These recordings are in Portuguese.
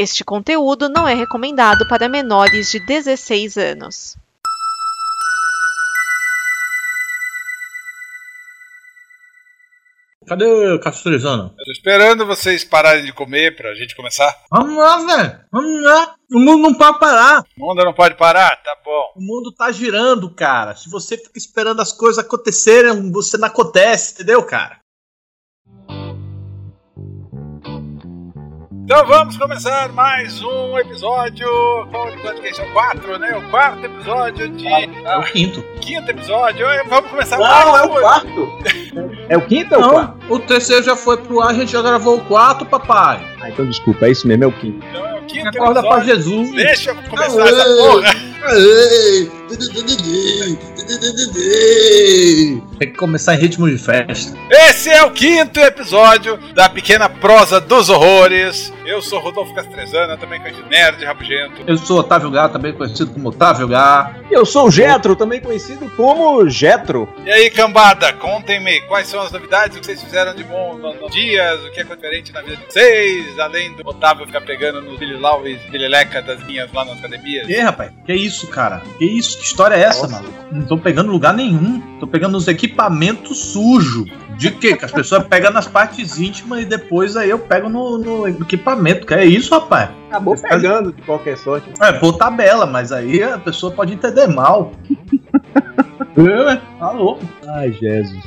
Este conteúdo não é recomendado para menores de 16 anos. Cadê o Castrezano? Eu tô esperando vocês pararem de comer pra gente começar. Vamos lá, velho. Vamos lá. O mundo não pode parar. O mundo não pode parar? Tá bom. O mundo tá girando, cara. Se você fica esperando as coisas acontecerem, você não acontece, entendeu, cara? Então vamos começar mais um episódio. Qual episódio que é esse? É o 4, né? O quarto episódio de. É o quinto. Quinto episódio. Vamos começar Não, mais é o um. quarto. É o quinto ou o quarto? Não, o terceiro já foi pro ar, a gente já gravou o quarto, papai. Ah, então desculpa, é isso mesmo, é o quinto. Então é o quinto Acorda pra episódio. Jesus. Deixa eu começar essa porra. Tem que começar em ritmo de festa. Esse é o quinto episódio da pequena prosa dos horrores. Eu sou Rodolfo Castrezana, também conhecido Nerd Rabugento. Eu sou Otávio Gá, também conhecido como Otávio Gá. Eu sou o Getro, também conhecido como Getro. E aí, cambada, contem-me quais são as novidades, o que vocês fizeram de bom nos no dias, o que é diferente na vida de vocês, além do Otávio ficar pegando no Bililau e Bilileca das minhas lá nas academias. E aí, rapaz? Que isso, cara? Que isso? Que história é essa, Nossa. mano? Não tô pegando lugar nenhum. Tô pegando os equipamentos sujos. De quê? Que as pessoas pegam nas partes íntimas e depois aí eu pego no, no equipamento. Que é isso, rapaz? Acabou pegando de qualquer sorte. É, por tabela, mas aí a pessoa pode entender mal. é, tá louco. Ai, Jesus.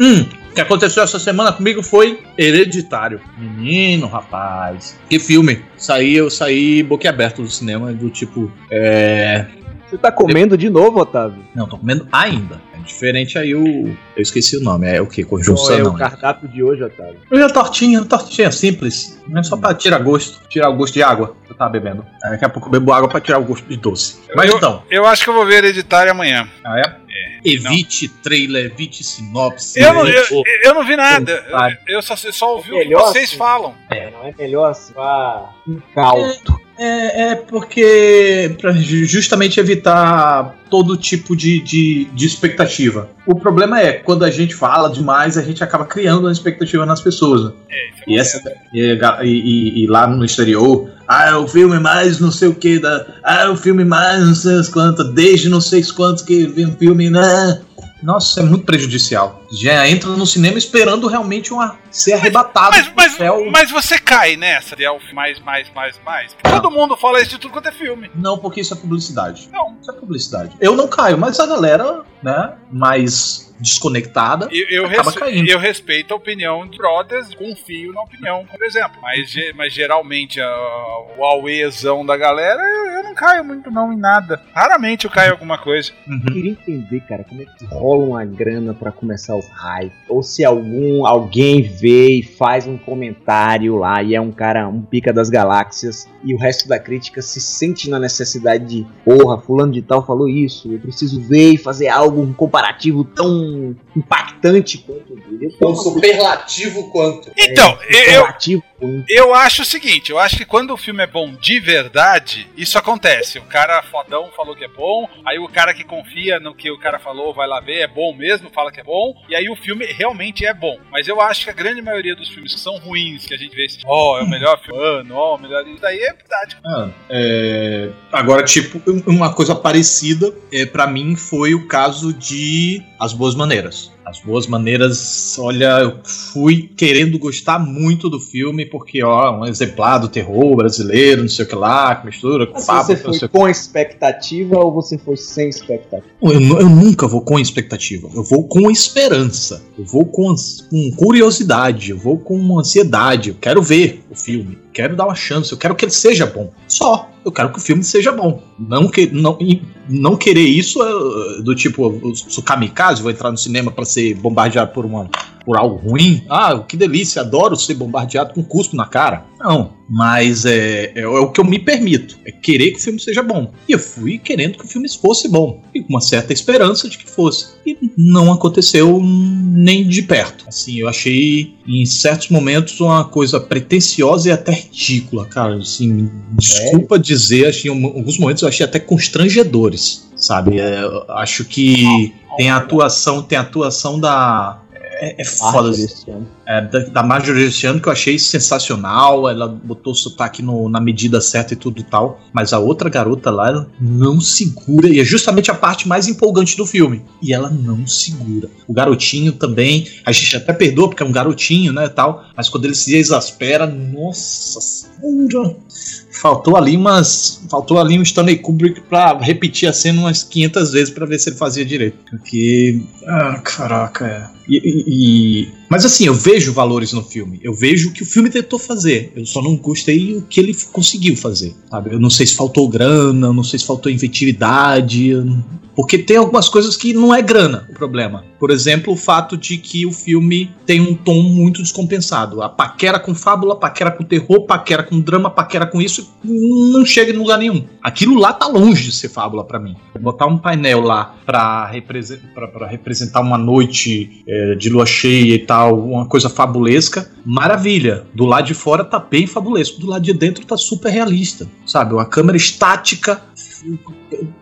Hum, o que aconteceu essa semana comigo foi Hereditário. Menino, rapaz. Que filme. Saí, eu saí boquiaberto do cinema, do tipo. É. Você tá comendo de novo, Otávio? Não, tô comendo ainda. É diferente aí o. Eu esqueci o nome. É o que? Conjunção Qual é não. o cardápio de hoje, Otávio? Hoje é tortinha, tortinha simples. É só pra tirar gosto. Tirar o gosto de água que eu tava bebendo. Aí Daqui a pouco eu bebo água pra tirar o gosto de doce. Mas Eu- então. Eu acho que eu vou ver Hereditário amanhã. Ah, é? Evite trailer, evite sinopse. Eu não, eu, eu não vi nada. Comentário. Eu só, só ouvi o que vocês assim. falam. Não é melhor se vá incauto. É, é porque pra ju- justamente evitar todo tipo de, de, de expectativa. O problema é quando a gente fala demais, a gente acaba criando uma expectativa nas pessoas. né? E, essa, e, e- e- lá no exterior, ah, é o filme mais não sei o que, da, ah, é o filme mais não sei as quantas, desde não sei quantos que vem um filme, né? Nossa, é muito prejudicial. Já entra no cinema esperando realmente uma, ser arrebatado. Mas, mas, céu. mas você cai nessa de Elf mais, mais, mais, mais. Todo mundo fala isso de tudo quanto é filme. Não, porque isso é publicidade. Não. Isso é publicidade. Eu não caio, mas a galera, né, mais desconectada. Eu, eu, Acaba res- caindo. eu respeito a opinião de brothers, confio na opinião, por exemplo. Mas, mas geralmente a- o auezão da galera, eu, eu não caio muito não em nada. Raramente eu caio em alguma coisa. Eu queria entender, cara, como é que rola uma grana pra começar os hype. Ou se algum alguém vê e faz um comentário lá e é um cara, um pica das galáxias, e o resto da crítica se sente na necessidade de, porra, fulano de tal falou isso, eu preciso ver e fazer algo, um comparativo tão impactante quanto o dele. Tão superlativo quanto. Então, eu, superlativo quanto. eu acho o seguinte, eu acho que quando o filme é bom de verdade, isso acontece. O cara fodão falou que é bom, aí o cara que confia no que o cara falou vai lá ver, é bom mesmo, fala que é bom, e aí o filme realmente é bom. Mas eu acho que a grande maioria dos filmes que são ruins, que a gente vê assim, ó, é o melhor filme do ano, ó, o melhor. Isso daí é verdade. Ah, é, Agora, tipo, um- uma coisa parecida, é, para mim, foi o caso de As Boas Maneiras. As Boas Maneiras, olha, eu fui querendo gostar muito do filme, porque, ó, um exemplar do terror brasileiro, não sei o que lá, que mistura com papo, você foi com expectativa ou você foi sem expectativa? Eu, eu nunca vou com expectativa. Eu vou com esperança. Eu vou com, com curiosidade. Eu vou com ansiedade. Eu quero ver o filme. Quero dar uma chance. Eu quero que ele seja bom. Só. Eu quero que o filme seja bom. Não, que, não, não querer isso eh, do tipo, eu sou kamikaze, vou entrar no cinema pra ser bombardeado por, uma, por algo ruim. Ah, que delícia, adoro ser bombardeado com cuspo na cara. Não, mas é, é, é o que eu me permito. É querer que o filme seja bom. E eu fui querendo que o filme fosse bom. E com uma certa esperança de que fosse. E não aconteceu nem de perto. Assim, eu achei em certos momentos uma coisa pretensiosa e até ridícula, cara. Assim, desculpa dizer, achei, em alguns momentos eu achei até constrangedores, sabe? É, eu acho que tem a atuação, tem a atuação da. É, é foda. Arte desse ano. É, da, da Marjorie este ano que eu achei sensacional. Ela botou o sotaque no, na medida certa e tudo e tal. Mas a outra garota lá não segura. E é justamente a parte mais empolgante do filme. E ela não segura. O garotinho também. A gente até perdoa porque é um garotinho, né? Tal. Mas quando ele se exaspera, nossa senhora. Faltou ali umas. Faltou ali um Stanley Kubrick pra repetir a cena umas 500 vezes para ver se ele fazia direito. Porque. Ah, caraca, é. E, e, e, mas assim, eu vejo valores no filme. Eu vejo o que o filme tentou fazer. Eu só não gostei o que ele conseguiu fazer. Sabe? Eu não sei se faltou grana, eu não sei se faltou inventividade. Porque tem algumas coisas que não é grana o problema. Por exemplo, o fato de que o filme tem um tom muito descompensado. A paquera com fábula, paquera com terror, paquera com drama, paquera com isso, não chega em lugar nenhum. Aquilo lá tá longe de ser fábula para mim. Botar um painel lá pra, represen pra, representar uma noite é, de lua cheia e tal, uma coisa fabulesca, maravilha. Do lado de fora tá bem fabulesco, do lado de dentro tá super realista, sabe? Uma câmera estática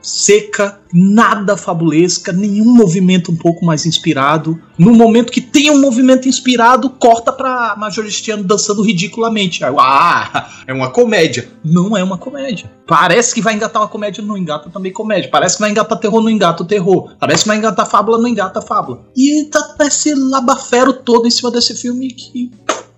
seca, nada fabulesca, nenhum movimento um pouco mais inspirado. No momento que tem um movimento inspirado, corta pra Majoristiano dançando ridiculamente. Ah, é uma comédia. Não é uma comédia. Parece que vai engatar uma comédia, não engata também comédia. Parece que vai engatar terror, não engata terror. Parece que vai engatar fábula, não engata fábula. E tá esse labafero todo em cima desse filme que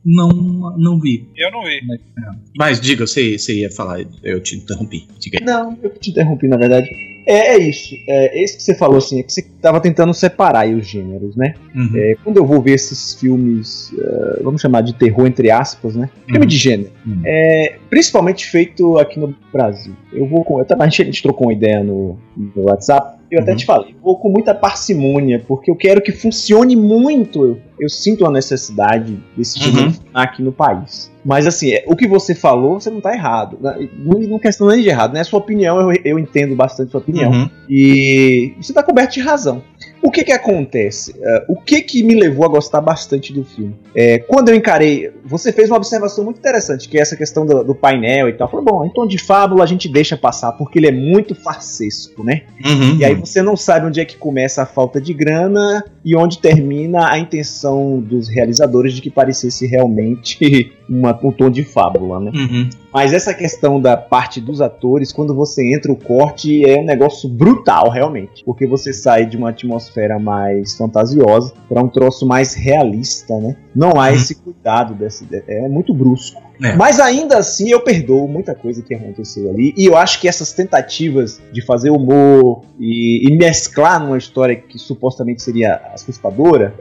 não, não vi. Eu não vi. Mas, é. Mas diga, você, você ia falar, eu te interrompi. Diga aí. Não, eu te interrompi, na verdade. É, é isso. É, esse que você falou assim, é que você estava tentando separar os gêneros, né? Uhum. É, quando eu vou ver esses filmes, uh, vamos chamar de terror entre aspas, né? Filme uhum. de gênero. Uhum. É, principalmente feito aqui no Brasil. Eu vou com. Eu, a, gente, a gente trocou uma ideia no, no WhatsApp. Eu até uhum. te falei, vou com muita parcimônia, porque eu quero que funcione muito. Eu sinto a necessidade desse filme uhum. aqui no país. Mas assim, é, o que você falou, você não está errado. Não, não questão nem de errado, né? A sua opinião, eu, eu entendo bastante sua opinião. Uhum. E você está coberto de razão. O que que acontece? Uh, o que que me levou a gostar bastante do filme? É, quando eu encarei, você fez uma observação muito interessante, que é essa questão do, do painel e tal. Falei, bom, em tom de fábula a gente deixa passar, porque ele é muito farsesco, né? Uhum, e aí você não sabe onde é que começa a falta de grana e onde termina a intenção dos realizadores de que parecesse realmente uma, um tom de fábula, né? Uhum. Mas essa questão da parte dos atores, quando você entra o corte, é um negócio brutal, realmente. Porque você sai de uma atmosfera mais fantasiosa para um troço mais realista, né? Não há uhum. esse cuidado desse. É muito brusco. É. Mas ainda assim eu perdoo muita coisa que aconteceu ali. E eu acho que essas tentativas de fazer humor e, e mesclar numa história que supostamente seria assustadora,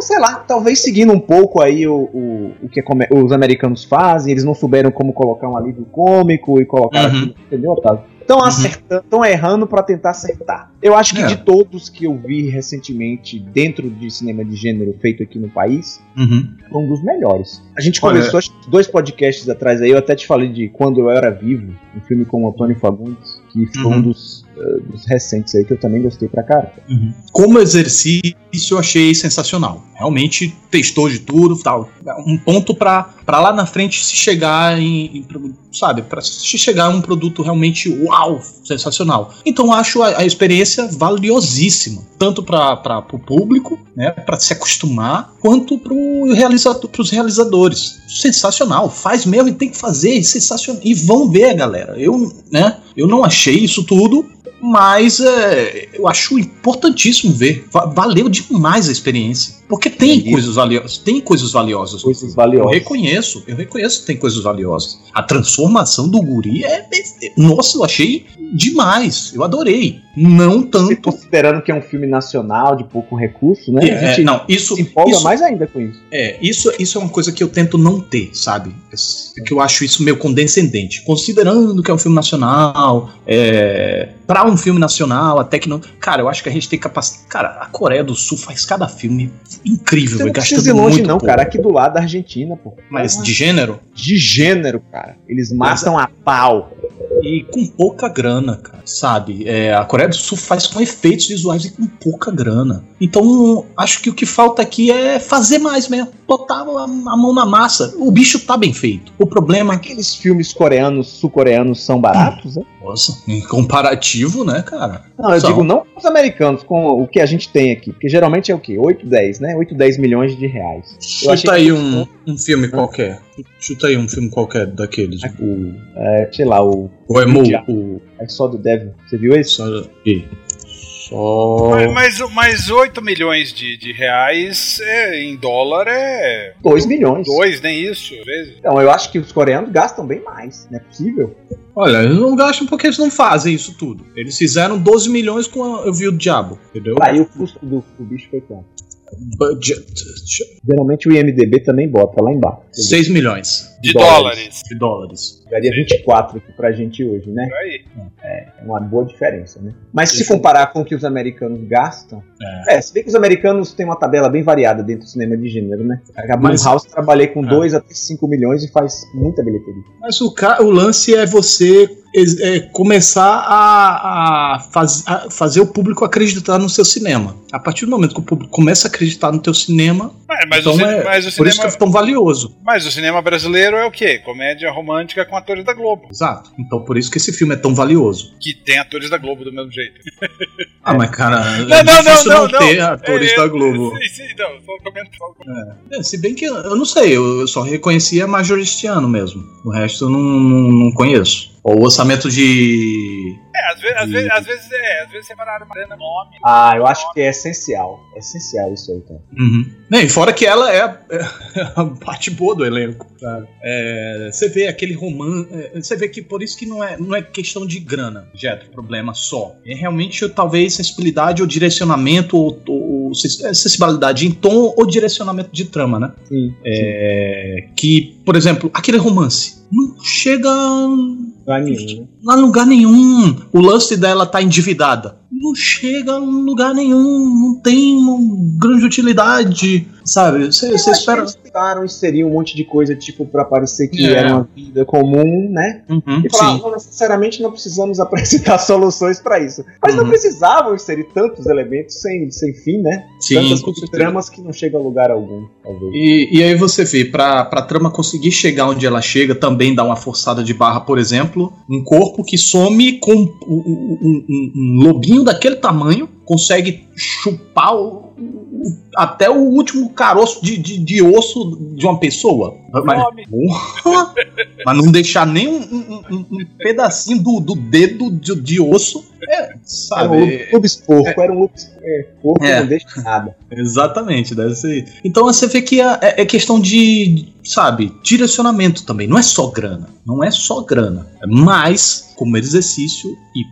sei lá, talvez seguindo um pouco aí o, o, o que os americanos fazem, eles não souberam como colocar um alívio cômico e colocar uhum. aqui, entendeu, Otávio? Estão uhum. acertando, estão errando para tentar acertar. Eu acho que é. de todos que eu vi recentemente dentro de cinema de gênero feito aqui no país, uhum. foi um dos melhores. A gente começou dois podcasts atrás aí, eu até te falei de Quando Eu Era Vivo, um filme com o Antônio Fagundes, que foi uhum. um dos uh, dos recentes aí que eu também gostei pra cara. Uhum. Como exercício, eu achei sensacional. Realmente testou de tudo, tal. Um ponto pra, pra lá na frente se chegar em, em sabe, para se chegar a um produto realmente uau, sensacional. Então acho a, a experiência valiosíssima, tanto para o público, né, para se acostumar, quanto para realizador, os realizadores. Sensacional, faz mesmo e tem que fazer, sensacional. E vão ver, galera. Eu, né, eu não achei isso tudo, mas é, eu acho importantíssimo ver. Valeu demais a experiência. Porque tem Sim. coisas valiosas. Tem coisas valiosas. Coisas valiosas. Eu reconheço, eu reconheço que tem coisas valiosas. A transformação do guri é. Nossa, eu achei demais. Eu adorei. Não tanto. Você considerando que é um filme nacional de pouco recurso, né? É, a gente não, isso, se empolga isso, mais ainda com isso. É, isso, isso é uma coisa que eu tento não ter, sabe? Que eu acho isso meio condescendente. Considerando que é um filme nacional, é, para um filme nacional, até que não. Cara, eu acho que a gente tem capacidade. Cara, a Coreia do Sul faz cada filme incrível, Você não precisa ir longe, não, pouco. cara. Aqui do lado da Argentina, pô. Mas de gênero? De gênero, cara. Eles matam Mas... a pau. E com pouca grana, cara, sabe? É, a Coreia do Sul faz com efeitos visuais e com pouca grana. Então, acho que o que falta aqui é fazer mais mesmo. Botar a, a mão na massa. O bicho tá bem feito. O problema é que. Aqueles filmes coreanos, sul-coreanos são baratos, né? Nossa, em comparativo, né, cara? Não, eu São. digo não com os americanos, com o que a gente tem aqui. Porque geralmente é o quê? 8, 10, né? 8, 10 milhões de reais. Chuta aí que- um, um filme qualquer. Chuta aí um filme qualquer daqueles. O, É, sei lá, o o. Diabo. O, I Saw the Devil. Você viu esse? só, e- só. Mas, mas, mas 8 milhões de, de reais é, em dólar é 2 milhões. 2, nem isso, às vezes. Então, eu acho que os coreanos gastam bem mais. Não é possível? Olha, eles não gastam porque eles não fazem isso tudo. Eles fizeram 12 milhões com a, Eu Vi o Diabo, entendeu? Aí o custo do, do bicho foi quanto? Budget. Geralmente o IMDB também bota lá embaixo. 6 milhões De Dólares. de dólares. Daria 24 aqui pra gente hoje, né? Por aí. É uma boa diferença, né? Mas se comparar com o que os americanos gastam. É, se bem que os americanos têm uma tabela bem variada dentro do cinema de gênero, né? A Mas- Blumhouse trabalhei com É. 2 até 5 milhões e faz muita bilheteria. Mas o, ca- o lance é você é, começar a, a faz- a fazer o público acreditar no seu cinema. A partir do momento que o público começa a acreditar no teu cinema, Mas, mas então o, é mas o por isso que cinema, é tão valioso. mas o cinema brasileiro é o quê? Comédia romântica com atores da Globo. Exato. Então por isso que esse filme é tão valioso. Que tem atores da Globo do mesmo jeito. Ah, mas cara, Não, é não, não, não, não, ter não. atores É, da Globo. Sim, sim, não, só comento, só comento. É, se bem que eu eu não sei, eu, eu só reconhecia Majoristiano mesmo. O resto eu não, não, não conheço. O orçamento de. É, às vezes, às E- vezes, às vezes, é, às vezes separaram grana, nome. Ah, eu acho que é essencial. É essencial isso aí, então. Uhum. Não, e fora que ela é, é a parte boa do elenco. sabe? É, você vê aquele romance. você vê que por isso que não é, não é questão de grana, Jetro, problema só. É realmente talvez sensibilidade ou direcionamento, ou, ou sen- sensibilidade em tom ou direcionamento de trama, né? Sim. É, que, por exemplo, aquele romance não chega Pra nenhum, né? lá em lugar nenhum. O lance dela tá endividada. Não chega em lugar nenhum. Não tem uma grande utilidade. Sabe? Você espera. Eles tentaram inserir um monte de coisa, tipo, pra parecer que É. era uma vida comum, né? Uhum, E falar, sim. não, necessariamente não precisamos apresentar soluções pra isso. Mas não Uhum. precisavam inserir tantos elementos sem, sem fim, né? Sim, Tantas tramas que não chegam a lugar algum, talvez. E, e aí você vê, pra, pra trama conseguir chegar onde ela chega, também dá uma forçada de barra, por exemplo, um corpo que some com um, um- um- um lobinho daquele tamanho, consegue chupar o- até o último caroço de, de, de osso de uma pessoa. Mas. Porra! Mas não deixar nem um, um- um- um pedacinho do, do dedo de, de osso, é, Era um sabe? porco, era um lubis é, porco É. não deixa nada. Exatamente, deve ser. Então você vê que é, é questão de, sabe, direcionamento também. Não é só grana. Não é só grana. É mais como exercício e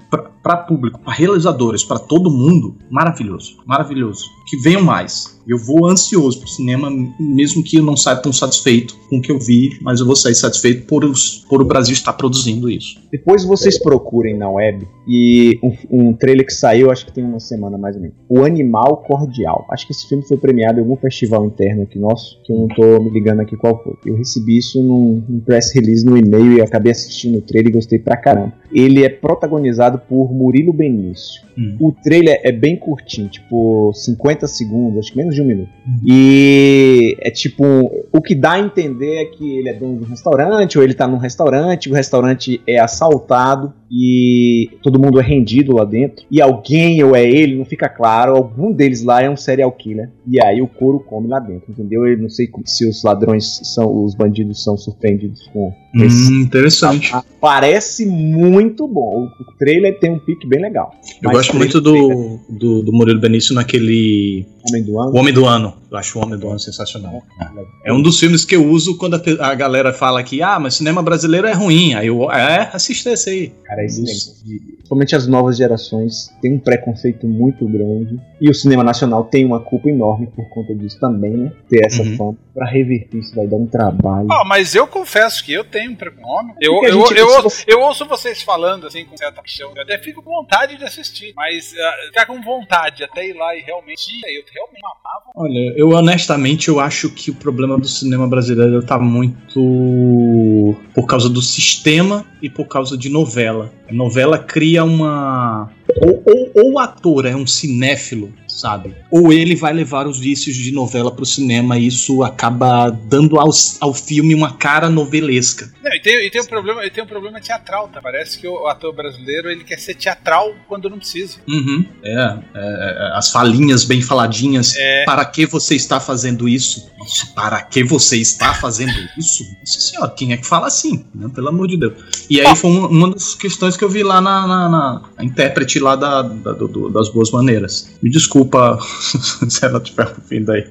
para público, para realizadores, para todo mundo, maravilhoso. Maravilhoso. Que venham mais. Eu vou ansioso pro cinema, mesmo que eu não saia tão satisfeito com o que eu vi, mas eu vou sair satisfeito por, os, por o Brasil estar produzindo isso. Depois vocês procurem na web e um, um trailer que saiu, acho que tem uma semana mais ou menos. O Animal Cordial. Acho que esse filme foi premiado em algum festival interno aqui nosso, que eu não tô me ligando aqui qual foi. Eu recebi isso num, num press release no e-mail e acabei assistindo o trailer e gostei pra caramba. Ele é protagonizado por Murilo Benício. Hum. O trailer é bem curtinho, tipo 50 segundos, acho que menos de um minuto. Hum. E é tipo, o que dá a entender é que ele é dono de um restaurante, ou ele tá num restaurante, o restaurante é assaltado e todo mundo é rendido lá dentro. E alguém, ou é ele, não fica claro, algum deles lá é um serial killer. E aí o couro come lá dentro, entendeu? Eu não sei se os ladrões são, os bandidos são surpreendidos com esse. Hum, interessante. Parece muito bom. O trailer tem um pique bem legal. Eu gosto muito do, do, do Murilo Benício naquele be Homem do ano. O Homem do Ano. Eu acho o Homem do Ano sensacional. É um dos filmes que eu uso quando a, a galera fala que, ah, mas cinema brasileiro é ruim. Aí eu, é, assista esse aí. Cara, esse Principalmente as novas gerações têm um preconceito muito grande. E o cinema nacional tem uma culpa enorme por conta disso também, né? Ter essa Uhum. fama. Pra reverter isso vai dar um trabalho. Ah, mas eu confesso que eu tenho um preconome. Eu, eu, gente- eu, você- eu ouço vocês falando assim com certa paixão. Eu até fico com vontade de assistir. Mas ah, ficar com vontade até ir lá e realmente. Eu realmente amavam. Olha, eu honestamente eu acho que o problema do cinema brasileiro tá muito por causa do sistema e por causa de novela. A novela cria uma. Ou, ou, ou o ator é um cinéfilo sabe? Ou ele vai levar os vícios de novela pro cinema e isso acaba dando ao, ao filme uma cara novelesca. Não, e tem, e tem um problema, e tem um problema teatral, tá? Parece que o ator brasileiro ele quer ser teatral quando não precisa. Uhum, é, é, é, as falinhas bem faladinhas. É. Para que você está fazendo isso? Nossa, para que você está fazendo isso? Nossa senhora, quem é que fala assim? Né? Pelo amor de Deus. E aí foi uma, uma das questões que eu vi lá na, na, na intérprete lá da, da- do- das boas maneiras. Me desculpa se ela estiver ouvindo aí.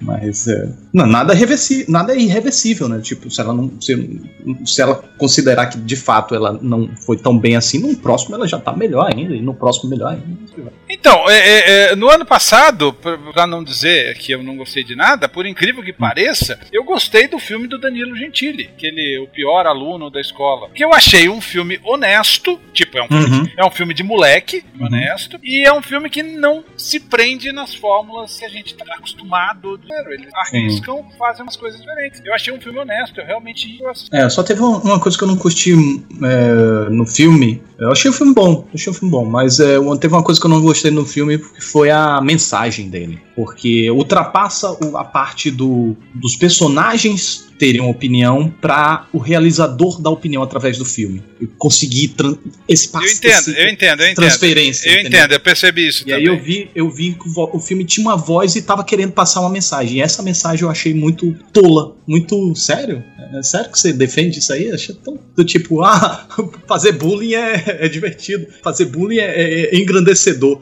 Mas é, não, nada, é reversi- nada é irreversível, né? Tipo, se ela não. Se, se ela considerar que de fato ela não foi tão bem assim, no próximo ela já tá melhor ainda, e no próximo melhor ainda. Então, é, é, é, no ano passado, pra- não dizer que eu não gostei de nada, por incrível que pareça, eu gostei do filme do Danilo Gentili, aquele o pior aluno da escola. Que eu achei um filme honesto, tipo, é um, filme, Uhum. é um filme de moleque, Uhum. honesto, e é um filme que não se prende nas fórmulas que a gente tá acostumado. Eles arriscam, fazem umas coisas diferentes. Eu achei um filme honesto, eu realmente. É, só teve uma, coisa que eu não curti é, no filme. Eu achei o filme bom, achei o filme bom, mas é, teve uma coisa que eu não gostei no filme que foi a mensagem dele. Porque ultrapassa a parte do, dos personagens terem uma opinião para o realizador dar opinião através do filme. E conseguir tran- esse Eu passo- entendo, esse- eu entendo, eu entendo. transferência. Eu entendeu? entendo, eu percebi isso E também. aí eu vi, eu vi que o filme tinha uma voz e tava querendo passar uma mensagem. E essa mensagem eu achei muito tola, muito sério. É sério que você defende isso aí? Eu achei tão do tipo, ah, fazer bullying é, é divertido, fazer bullying é, é- é engrandecedor.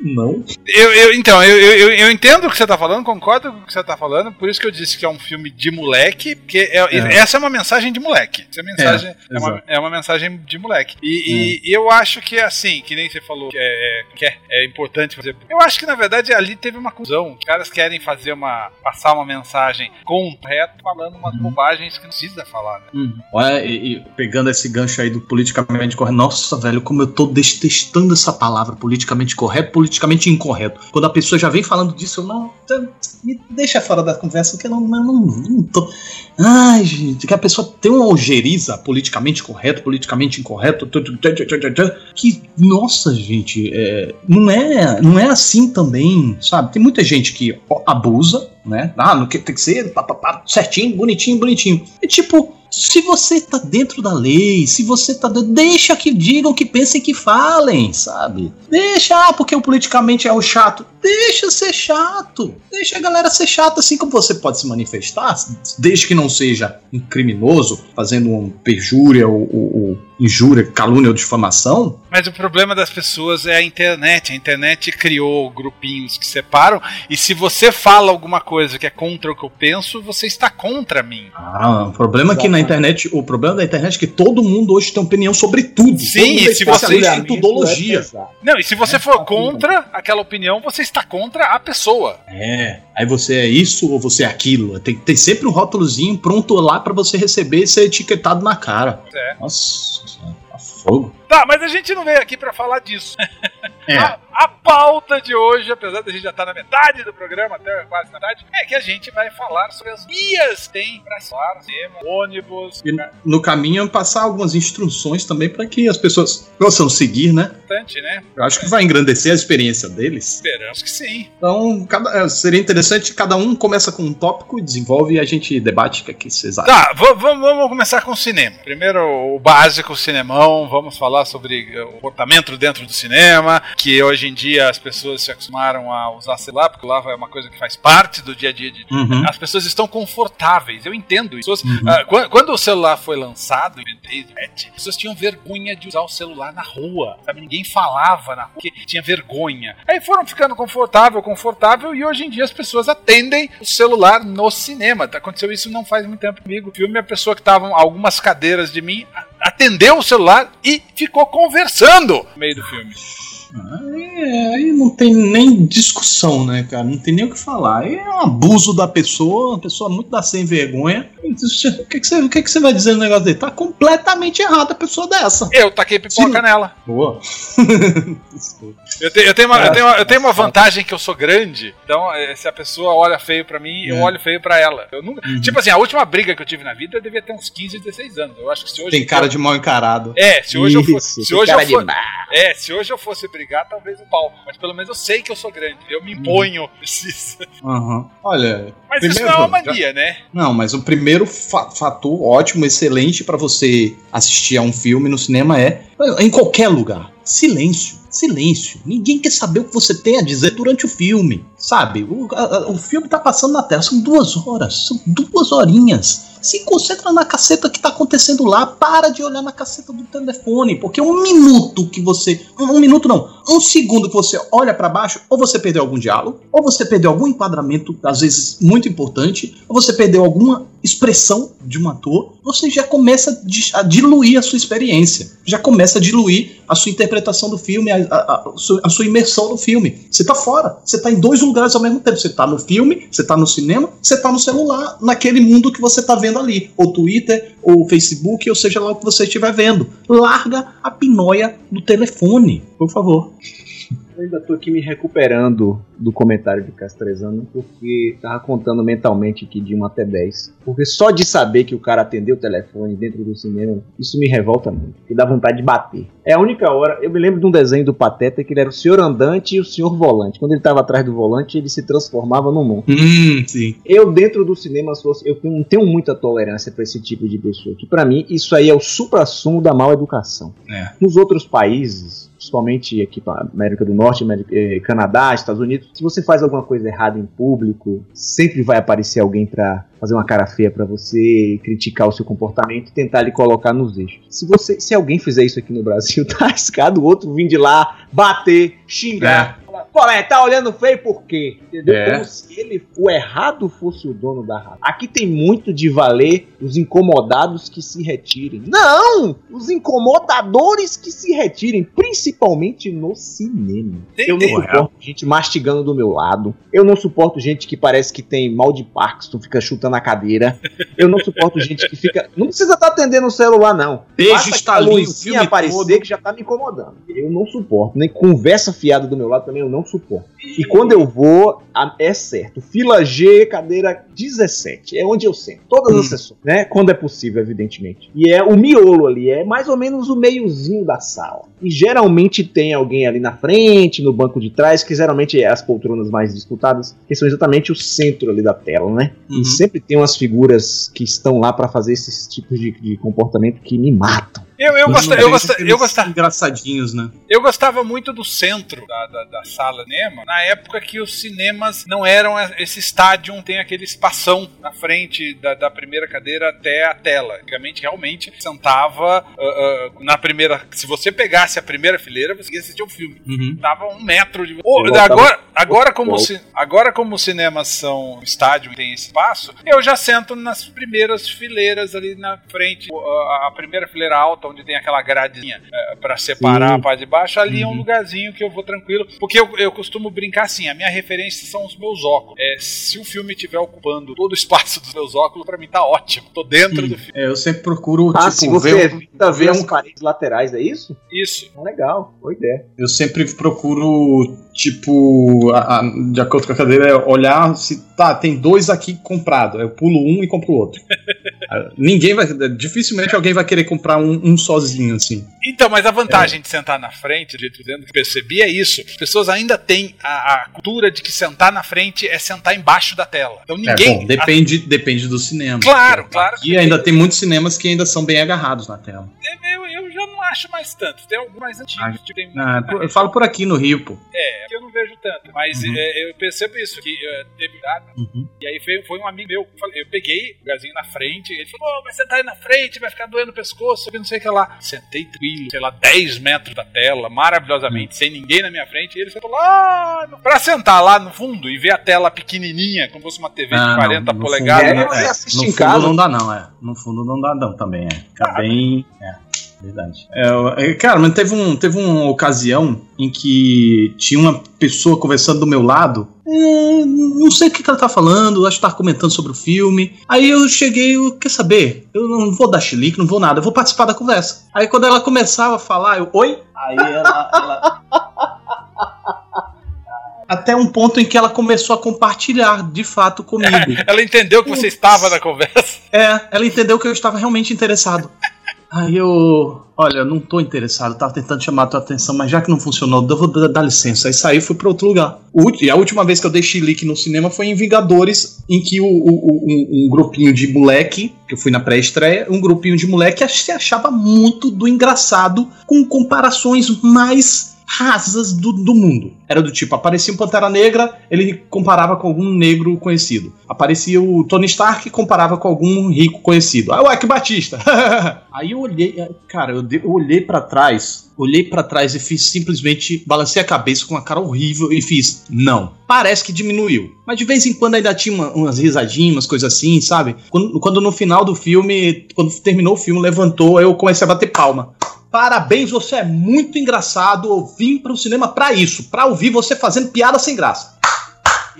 Não. Eu, eu- então, eu, eu, eu entendo o que você tá falando, concordo com o que você tá falando, por isso que eu disse que é um filme de moleque, porque é- É. essa é uma mensagem de moleque. Essa é, mensagem, É, é, uma, é uma mensagem de moleque. E, e eu acho que, assim, que nem você falou que é, que é, é importante fazer. Eu acho que, na verdade, ali teve uma confusão. Os caras querem fazer uma. passar uma mensagem correta, falando umas Uhum. bobagens que não precisa falar. Né? Olha, e, e pegando esse gancho aí do politicamente correto. Nossa, velho, como eu tô detestando essa palavra politicamente correto, politicamente incorreto. Quando a pessoa já vem falando disso, eu não. tá, Me deixa fora da conversa, porque eu não, não, não, não tô. Ai, gente, que a pessoa tem uma ojeriza politicamente correto, politicamente incorreto. Que, nossa, gente, é, não, é, não é assim também, sabe? Tem muita gente que abusa, né? Ah, não que- tem que ser pá, pá, pá, certinho, bonitinho, bonitinho. E tipo, se você tá dentro da lei, se você tá dentro, deixa que digam, que pensem, que falem, sabe? Deixa, ah, porque o politicamente é o chato. Deixa ser chato. Deixa a galera ser chata, assim como você pode se manifestar, desde que não seja um criminoso, fazendo um perjúria ou, ou- ou injúria, calúnia ou difamação. Mas o problema das pessoas é a internet. A internet criou grupinhos que separam, e se você fala alguma coisa que é contra o que eu penso, você está contra mim. Ah, o problema é que na internet, o problema da internet é que todo mundo hoje tem opinião sobre tudo. Sim, mundo é e se você- especialista em tudologia. Não, e se você É, for tá contra aquela opinião, você está contra a pessoa. É, aí você é isso ou você é aquilo. Tem, tem sempre um rótulozinho pronto lá pra você receber e ser etiquetado na cara. É. Nossa, senhora, tá fogo. Tá, mas a gente não veio aqui pra falar disso. É. A, a pauta de hoje, apesar da gente já estar na metade do programa, até quase na metade, é que a gente vai falar sobre as vias que tem pra falar cinema, ônibus, E no caminho passar algumas instruções também pra que as pessoas possam seguir, né? bastante, né? Eu acho que vai engrandecer a experiência deles. Esperamos que sim. Então, cada- é, seria interessante cada um começa com um tópico e desenvolve e a gente debate o que, é que vocês acham. Tá, va- va- vamos começar com o cinema. Primeiro, o básico, o cinemão. Vamos falar sobre o comportamento dentro do cinema, que hoje em dia as pessoas se acostumaram a usar celular, porque lá é uma coisa que faz parte do dia a dia de Uhum. as pessoas estão confortáveis, eu entendo isso. Uhum. ah, quan- quando, o celular foi lançado, 97, as pessoas tinham vergonha de usar o celular na rua, sabe? Ninguém falava na rua, porque tinha vergonha. Aí foram ficando confortável, confortável, e hoje em dia as pessoas atendem o celular no cinema. Aconteceu isso não faz muito tempo comigo. O filme, a pessoa que estava algumas cadeiras de mim atendeu o celular e ficou conversando no meio do filme. É, aí não tem nem discussão, né, cara? Não tem nem o que falar. Aí é um abuso da pessoa, uma pessoa muito da sem vergonha. O que, que, você, o que, que você vai dizer no negócio dele? Tá completamente errada a pessoa dessa. Eu taquei pipoca Sim. nela. Boa. Eu, te- eu tenho uma, eu, tenho uma, eu tenho uma vantagem que eu sou grande, então eh, se a pessoa olha feio pra mim, eu É. olho feio pra ela. Eu nunca, Uhum. Tipo assim, a última briga que eu tive na vida eu devia ter uns 15, 16 anos. Eu acho que se hoje. Tem cara de mal encarado. É, se hoje eu fosse. Isso, Se hoje eu fosse. É, se hoje eu fosse brigar, talvez o pau. Mas pelo menos eu sei que eu sou grande. Eu me imponho. Preciso. Aham. Olha. Mas isso primeiro, não é uma já- mania, né? Não, mas o primeiro fa- fator ótimo, excelente pra você assistir a um filme no cinema é em qualquer lugar. Silêncio. Silêncio. Ninguém quer saber o que você tem a dizer durante o filme. Sabe? O, a- o filme tá passando na tela. São duas horas. São duas horinhas. Se concentra na caceta que tá acontecendo lá. Para de olhar na caceta do telefone. Porque um minuto que você. Um, um minuto não. Um segundo que você olha pra baixo, ou você perdeu algum diálogo, ou você perdeu algum enquadramento, às vezes muito importante, ou você perdeu alguma expressão de um ator, você já começa a di- a diluir a sua experiência. Já começa a diluir a sua interpretação do filme, a, a- a sua imersão no filme. Você tá fora. Você tá em dois lugares ao mesmo tempo. Você tá no filme, você tá no cinema, você tá no celular, naquele mundo que você tá vendo ali. Ou Twitter, ou Facebook, ou seja lá o que você estiver vendo. Larga a pinóia do telefone, por favor. Eu ainda tô aqui me recuperando do comentário de Castrezano, porque tava contando mentalmente aqui de 1 até 10. Porque só de saber que o cara atendeu o telefone dentro do cinema, isso me revolta muito. E dá vontade de bater. É a única hora. Eu me lembro de um desenho do Pateta que ele era o senhor andante e o senhor volante. Quando ele tava atrás do volante, ele se transformava num monstro. Hum, sim. Eu, dentro do cinema, eu não tenho muita tolerância pra esse tipo de pessoa. Que pra mim, isso aí é o supra-sumo da mal educação. É. Nos outros países, principalmente aqui para América do Norte, América- eh, Canadá, Estados Unidos, se você faz alguma coisa errada em público, sempre vai aparecer alguém pra fazer uma cara feia pra você, criticar o seu comportamento e tentar lhe colocar nos eixos. Se você, se alguém fizer isso aqui no Brasil, tá arriscado o outro vir de lá, bater, xingar. falar, Qual é? Tá olhando feio por quê? Entendeu? É. Como se ele, o errado fosse o dono da razão. Aqui tem muito de valer os incomodados que se retirem. Não! Os incomodadores que se retirem, principalmente no cinema. Tem- Eu não suporto gente mastigando do meu lado. Eu não suporto gente que parece que tem mal de Parkinson, fica chutando a cadeira. Eu não suporto gente que fica. Não precisa estar atendendo o celular, não. Beijo, Basta a luzinha aparecer todo. que já tá me incomodando. Eu não suporto. Nem conversa fiada do meu lado também eu não suporto. E quando eu vou, é certo. Fila G, cadeira 17. É onde eu sento. Todas as Hum. sessões, né? Quando é possível, evidentemente. E é o miolo ali, é mais ou menos o meiozinho da sala. E geralmente tem alguém ali na frente, no banco de trás, que geralmente é as poltronas mais disputadas, que são exatamente o centro ali da tela, né? Uhum. E sempre tem umas figuras que estão lá pra fazer esses tipos de, de comportamento que me matam. Eu, eu, gosta, eu, gosta, eu, gosta, Engraçadinhos, né? eu gostava muito do centro da, da, da sala cinema, na época que os cinemas não eram esse estádio, tem aquele espação na frente da, da primeira cadeira até a tela. Antigamente, realmente, sentava ah, ah, na primeira. Se você pegasse a primeira fileira, você ia assistir o filme. Uhum. Tava um metro de. Voltava- agora, agora, como Volta. ci- agora, como os cinemas são estádio e tem espaço, eu já sento nas primeiras fileiras ali na frente. A, a primeira fileira alta, onde tem aquela gradezinha é, para separar Sim. a parte de baixo, ali é um Uhum. lugarzinho que eu vou tranquilo. Porque eu, eu costumo brincar assim: a minha referência são os meus óculos. É, se o filme estiver ocupando todo o espaço dos meus óculos, pra mim tá ótimo. Tô dentro Hum. do filme. É, eu sempre procuro, Ah, tipo, se você ver, evita ver ver as um- paredes laterais, é isso? Isso. Ah, legal, boa ideia. eu sempre procuro, tipo, a- a- de acordo com a cadeira, é olhar se tá, tem dois aqui comprado. Eu pulo um e compro o outro. Ah, Ninguém vai. Dificilmente alguém vai querer comprar um, um sozinho, assim. Então, mas a vantagem de sentar na frente, do jeito que percebi, é isso. As pessoas ainda têm a, a cultura de que sentar na frente é sentar embaixo da tela. Então É, ninguém. bom, depende, depende do cinema. Claro, claro E ainda tem muitos cinemas que ainda são bem agarrados na tela. a- eu, eu já não acho mais tanto. Tem alguns mais antigos. Ah, tipo, tem Ah, eu falo por aqui no Rio, pô. É, que eu não vejo tanto. Mas Uhum. é, eu percebo isso, que é, teve data. Uhum. E aí foi, foi um amigo meu. eu falei- Eu peguei o lugarzinho na frente. Ele falou: "Ô, mas você tá aí na frente, vai ficar doendo o pescoço, não sei o que lá. Sentei tranquilo, sei lá, 10 metros da tela, maravilhosamente, sem ninguém na minha frente. E ele falou: lá, no- pra sentar lá no fundo e ver a tela pequenininha, como fosse uma TV Ah, de não, 40 no polegadas. você é, assiste no em fundo casa. não dá, não, é. No fundo não dá, não, também, é. Fica bem. É. Verdade. É, cara, mas teve, um, teve uma ocasião em que tinha uma pessoa conversando do meu lado. É, não sei o que, que ela tá falando, acho que tá comentando sobre o filme. Aí eu cheguei, eu, quer saber? Eu não vou dar chilique, não vou nada, eu vou participar da conversa. Aí quando ela começava a falar, eu, oi? Aí ela, ela até um ponto em que ela começou a compartilhar de fato comigo. ela entendeu que você estava na conversa. É, ela entendeu que eu estava realmente interessado. Aí eu. Olha, não tô interessado, tava tentando chamar a tua atenção, mas já que não funcionou, eu vou dar, licença. Aí saí e fui pra outro lugar. E a última vez que eu dei chilique no cinema foi em Vingadores, em que o, o um, um, grupinho de moleque, que eu fui na pré-estreia, um grupinho de moleque se achava muito do engraçado, com comparações mais rasas do, do mundo. Era do tipo, aparecia um Pantera Negra, ele comparava com algum negro conhecido. Aparecia o Tony Stark, comparava com algum rico conhecido. Ah, o Ike Batista. Aí eu olhei, é, cara, eu, eu olhei para trás, olhei para trás e fiz simplesmente, balancei a cabeça com uma cara horrível e fiz, não. Parece que diminuiu. Mas de vez em quando ainda tinha uma, umas risadinhas, umas coisas assim, sabe? Quando, quando no final do filme, quando terminou o filme, levantou, eu comecei a bater palma. Parabéns, você é muito engraçado. Eu vim para o cinema para isso, para ouvir você fazendo piada sem graça.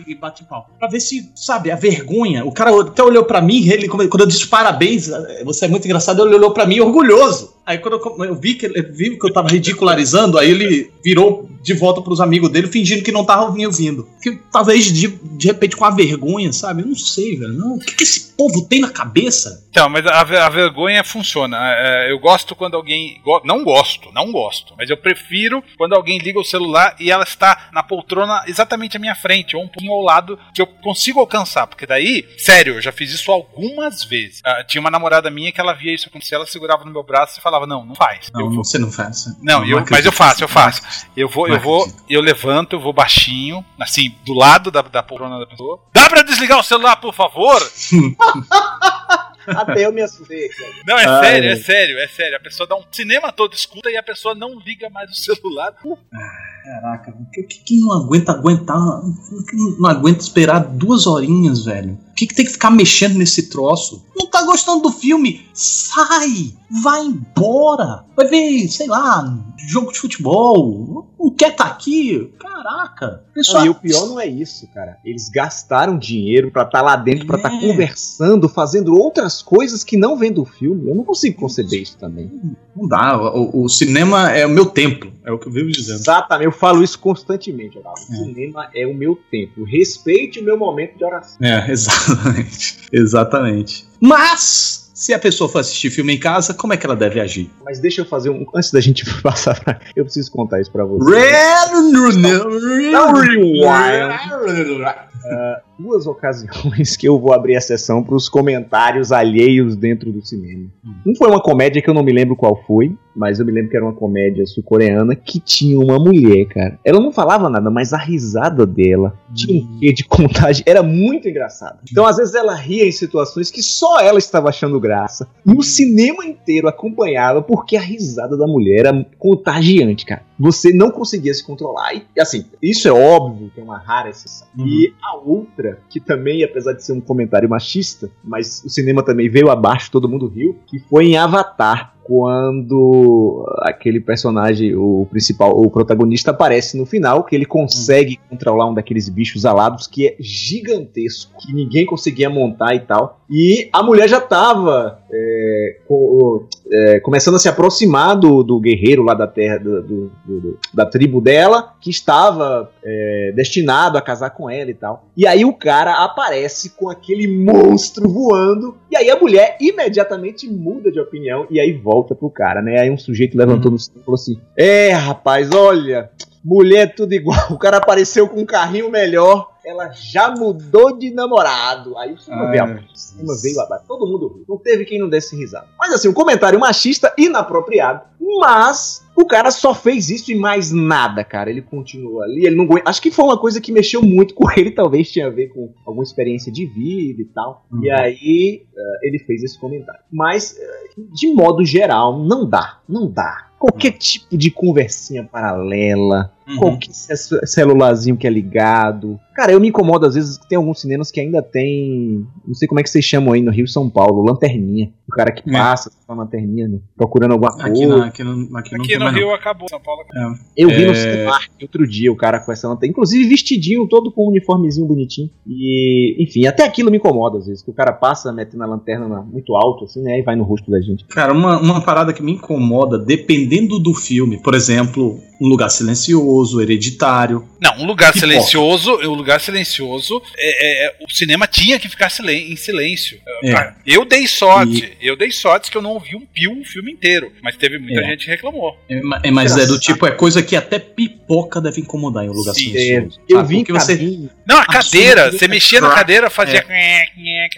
E bate pau. Pra ver se, sabe, a vergonha. O cara até olhou para mim, ele, quando eu disse parabéns, você é muito engraçado, ele olhou para mim orgulhoso. Aí quando eu, vi, que, vi que eu tava ridicularizando, aí ele virou de volta pros amigos dele, fingindo que não tava me ouvindo. Que, talvez de, de repente com a vergonha, sabe? Eu não sei, velho. Não, o que, que esse povo tem na cabeça? Então, mas a, a vergonha funciona. É, eu gosto quando alguém. Go, não gosto, não gosto. Mas eu prefiro quando alguém liga o celular e ela está na poltrona exatamente à minha frente, ou um pouquinho ao lado, que eu consigo alcançar. Porque daí, sério, eu já fiz isso algumas vezes. Uh, tinha uma namorada minha que ela via isso acontecer, ela segurava no meu braço e falava falava, não, não faz. Não, vou... você não faz. Não, eu, mas eu faço, eu faço. Eu vou, eu vou, eu levanto, eu vou baixinho, assim, do lado da, da poltrona da pessoa. Dá pra desligar o celular, por favor? Até eu me assustei, cara. Não, é Ai. sério, é sério, é sério. A pessoa dá um cinema todo, escuta e a pessoa não liga mais o celular. Caraca, quem não aguenta aguentar. Não aguenta esperar duas horinhas, velho? O que, que tem que ficar mexendo nesse troço? Não tá gostando do filme? Sai! Vai embora! Vai ver, sei lá, jogo de futebol. Não quer tá aqui? Caraca! Pessoal... Não, e o pior não é isso, cara. Eles gastaram dinheiro para estar tá lá dentro, é. para estar tá conversando, fazendo outras coisas que não vêm do filme. Eu não consigo conceber isso também. Não dá. O, o cinema é o meu templo. É o que eu vivo dizendo. Exatamente, eu falo isso constantemente. O é. cinema é o meu templo. Respeite o meu momento de oração. É, exatamente. exatamente. Mas se a pessoa for assistir filme em casa, como é que ela deve agir? Mas deixa eu fazer um. Antes da gente passar pra. Eu preciso contar isso pra você. Uh, duas ocasiões que eu vou abrir a sessão para os comentários alheios dentro do cinema. Um foi uma comédia que eu não me lembro qual foi, mas eu me lembro que era uma comédia sul-coreana que tinha uma mulher, cara. Ela não falava nada, mas a risada dela tinha um quê de contagem. Era muito engraçado. Então, às vezes, ela ria em situações que só ela estava achando graça. E o cinema inteiro acompanhava porque a risada da mulher era contagiante, cara. Você não conseguia se controlar. E, assim, isso é óbvio que é uma rara exceção. Uhum. E a outra, que também, apesar de ser um comentário machista, mas o cinema também veio abaixo, todo mundo riu, que foi em Avatar quando aquele personagem, o principal, o protagonista aparece no final, que ele consegue hum. controlar um daqueles bichos alados que é gigantesco, que ninguém conseguia montar e tal. E a mulher já tava é, com, é, começando a se aproximar do, do guerreiro lá da terra, do, do, do da tribo dela, que estava é, destinado a casar com ela e tal. E aí o cara aparece com aquele monstro voando, e aí a mulher imediatamente muda de opinião e aí volta volta pro cara, né? Aí um sujeito levantou uhum. no cinto e falou assim: É, rapaz, olha, mulher tudo igual. O cara apareceu com um carrinho melhor ela já mudou de namorado. Aí o cinema, veio, a... cinema veio abaixo. Todo mundo riu. Não teve quem não desse risada. Mas assim, um comentário machista inapropriado. Mas o cara só fez isso e mais nada, cara. Ele continuou ali. Ele não Acho que foi uma coisa que mexeu muito com ele. Talvez tinha a ver com alguma experiência de vida e tal. Uhum. E aí uh, ele fez esse comentário. Mas, uh, de modo geral, não dá. Não dá. Qualquer tipo de conversinha paralela Uhum. qualquer ce- celularzinho que é ligado. Cara, eu me incomodo às vezes que tem alguns cinemas que ainda tem. Não sei como é que vocês chamam aí no Rio São Paulo, lanterninha. O cara que É. passa com a lanterninha, né, procurando alguma coisa. Aqui, não, aqui, não, aqui não Aqui no mais não. Rio acabou, São Paulo acabou. Eu vi É. no Cinemark outro dia o cara com essa lanterna, inclusive vestidinho, todo com um uniformezinho bonitinho. E, enfim, até aquilo me incomoda às vezes, que o cara passa metendo a lanterna na- muito alto, assim, né, e vai no rosto da gente. Cara, uma, uma parada que me incomoda, dependendo do filme, por exemplo, Um Lugar Silencioso, Hereditário. Não, um lugar Pipoca. silencioso, um lugar silencioso, é, é, o cinema tinha que ficar silen- em silêncio. É. Cara, eu dei sorte, eu dei sorte que eu não ouvi um pio o filme inteiro, mas teve muita É. gente que reclamou. É, ma- é, mas é do tipo, é coisa que até pipoca deve incomodar em Um Lugar Sim. Silencioso. eu vi Porque você, Não, a Absurdo. cadeira, você mexia na cadeira, fazia É.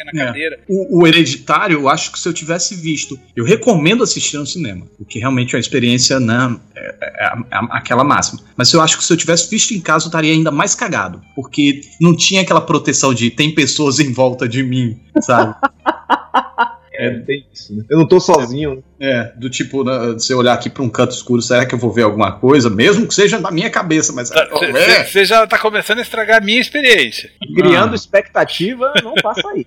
na É. cadeira. o, o Hereditário, eu acho que se eu tivesse visto, eu recomendo assistir no cinema, porque realmente é uma experiência, né, é, é aquela máxima. Mas eu acho que se eu tivesse visto em casa, eu estaria ainda mais cagado, porque não tinha aquela proteção de tem pessoas em volta de mim, sabe? é, tem isso, né? Eu não tô sozinho, né? É, do tipo, né, você olhar aqui pra um canto escuro, será que eu vou ver alguma coisa? Mesmo que seja na minha cabeça, mas. é, Você já tá começando a estragar a minha experiência. criando Ah. expectativa, não faça aí.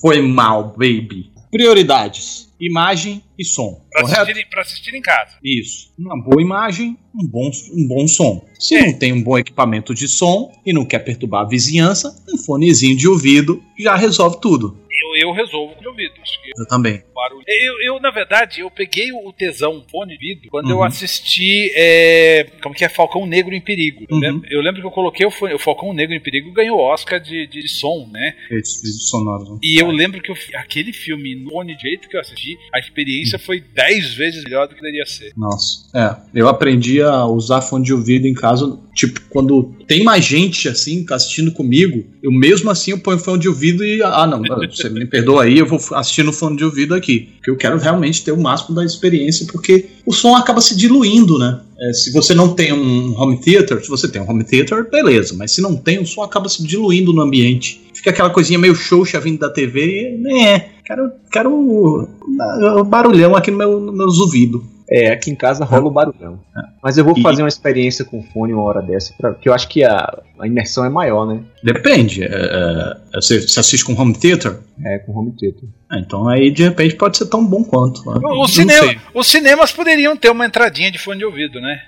Foi mal, baby. Prioridades: imagem e som. Pra correto? assistir, assistir em casa. Isso. Uma boa imagem, um bom, um bom som. Se É. não tem um bom equipamento de som e não quer perturbar a vizinhança, um fonezinho de ouvido já resolve tudo. Eu, eu resolvo com o ouvido. Acho que Eu também. barulho. Eu, eu, na verdade, eu peguei o tesão fone de vidro quando eu Uhum. assisti. É, como que é? Falcão Negro em Perigo. Eu, Uhum. lembro, eu lembro que eu coloquei o, fone- o Falcão Negro em Perigo ganhou Oscar de, de som, né? Esses vídeos sonoros. né? E eu lembro que eu aquele filme, no fone de jeito que eu assisti, a experiência foi 10 vezes melhor do que deveria ser. Nossa. É, eu aprendi a usar fone de ouvido em casa, tipo, quando tem mais gente assim assistindo comigo, eu mesmo assim eu ponho fone de ouvido e ah não, você me perdoa aí, eu vou assistir no fone de ouvido aqui, porque eu quero realmente ter o máximo da experiência, porque o som acaba se diluindo, né? É, se você não tem um home theater, se você tem um home theater, beleza, mas se não tem, o som acaba se diluindo no ambiente. Fica aquela coisinha meio xoxa vindo da TV e, né, quero, quero uh, barulhão aqui no meu, nos ouvidos. É, aqui em casa rola o barulhão. Mas eu vou E- fazer uma experiência com fone uma hora dessa, pra, porque eu acho que a, a imersão é maior, né? Depende. é, é, você, você assiste com home theater? É, com home theater. Ah, então aí de repente pode ser tão bom quanto. né? O cinema- os cinemas poderiam ter uma entradinha de fone de ouvido, né?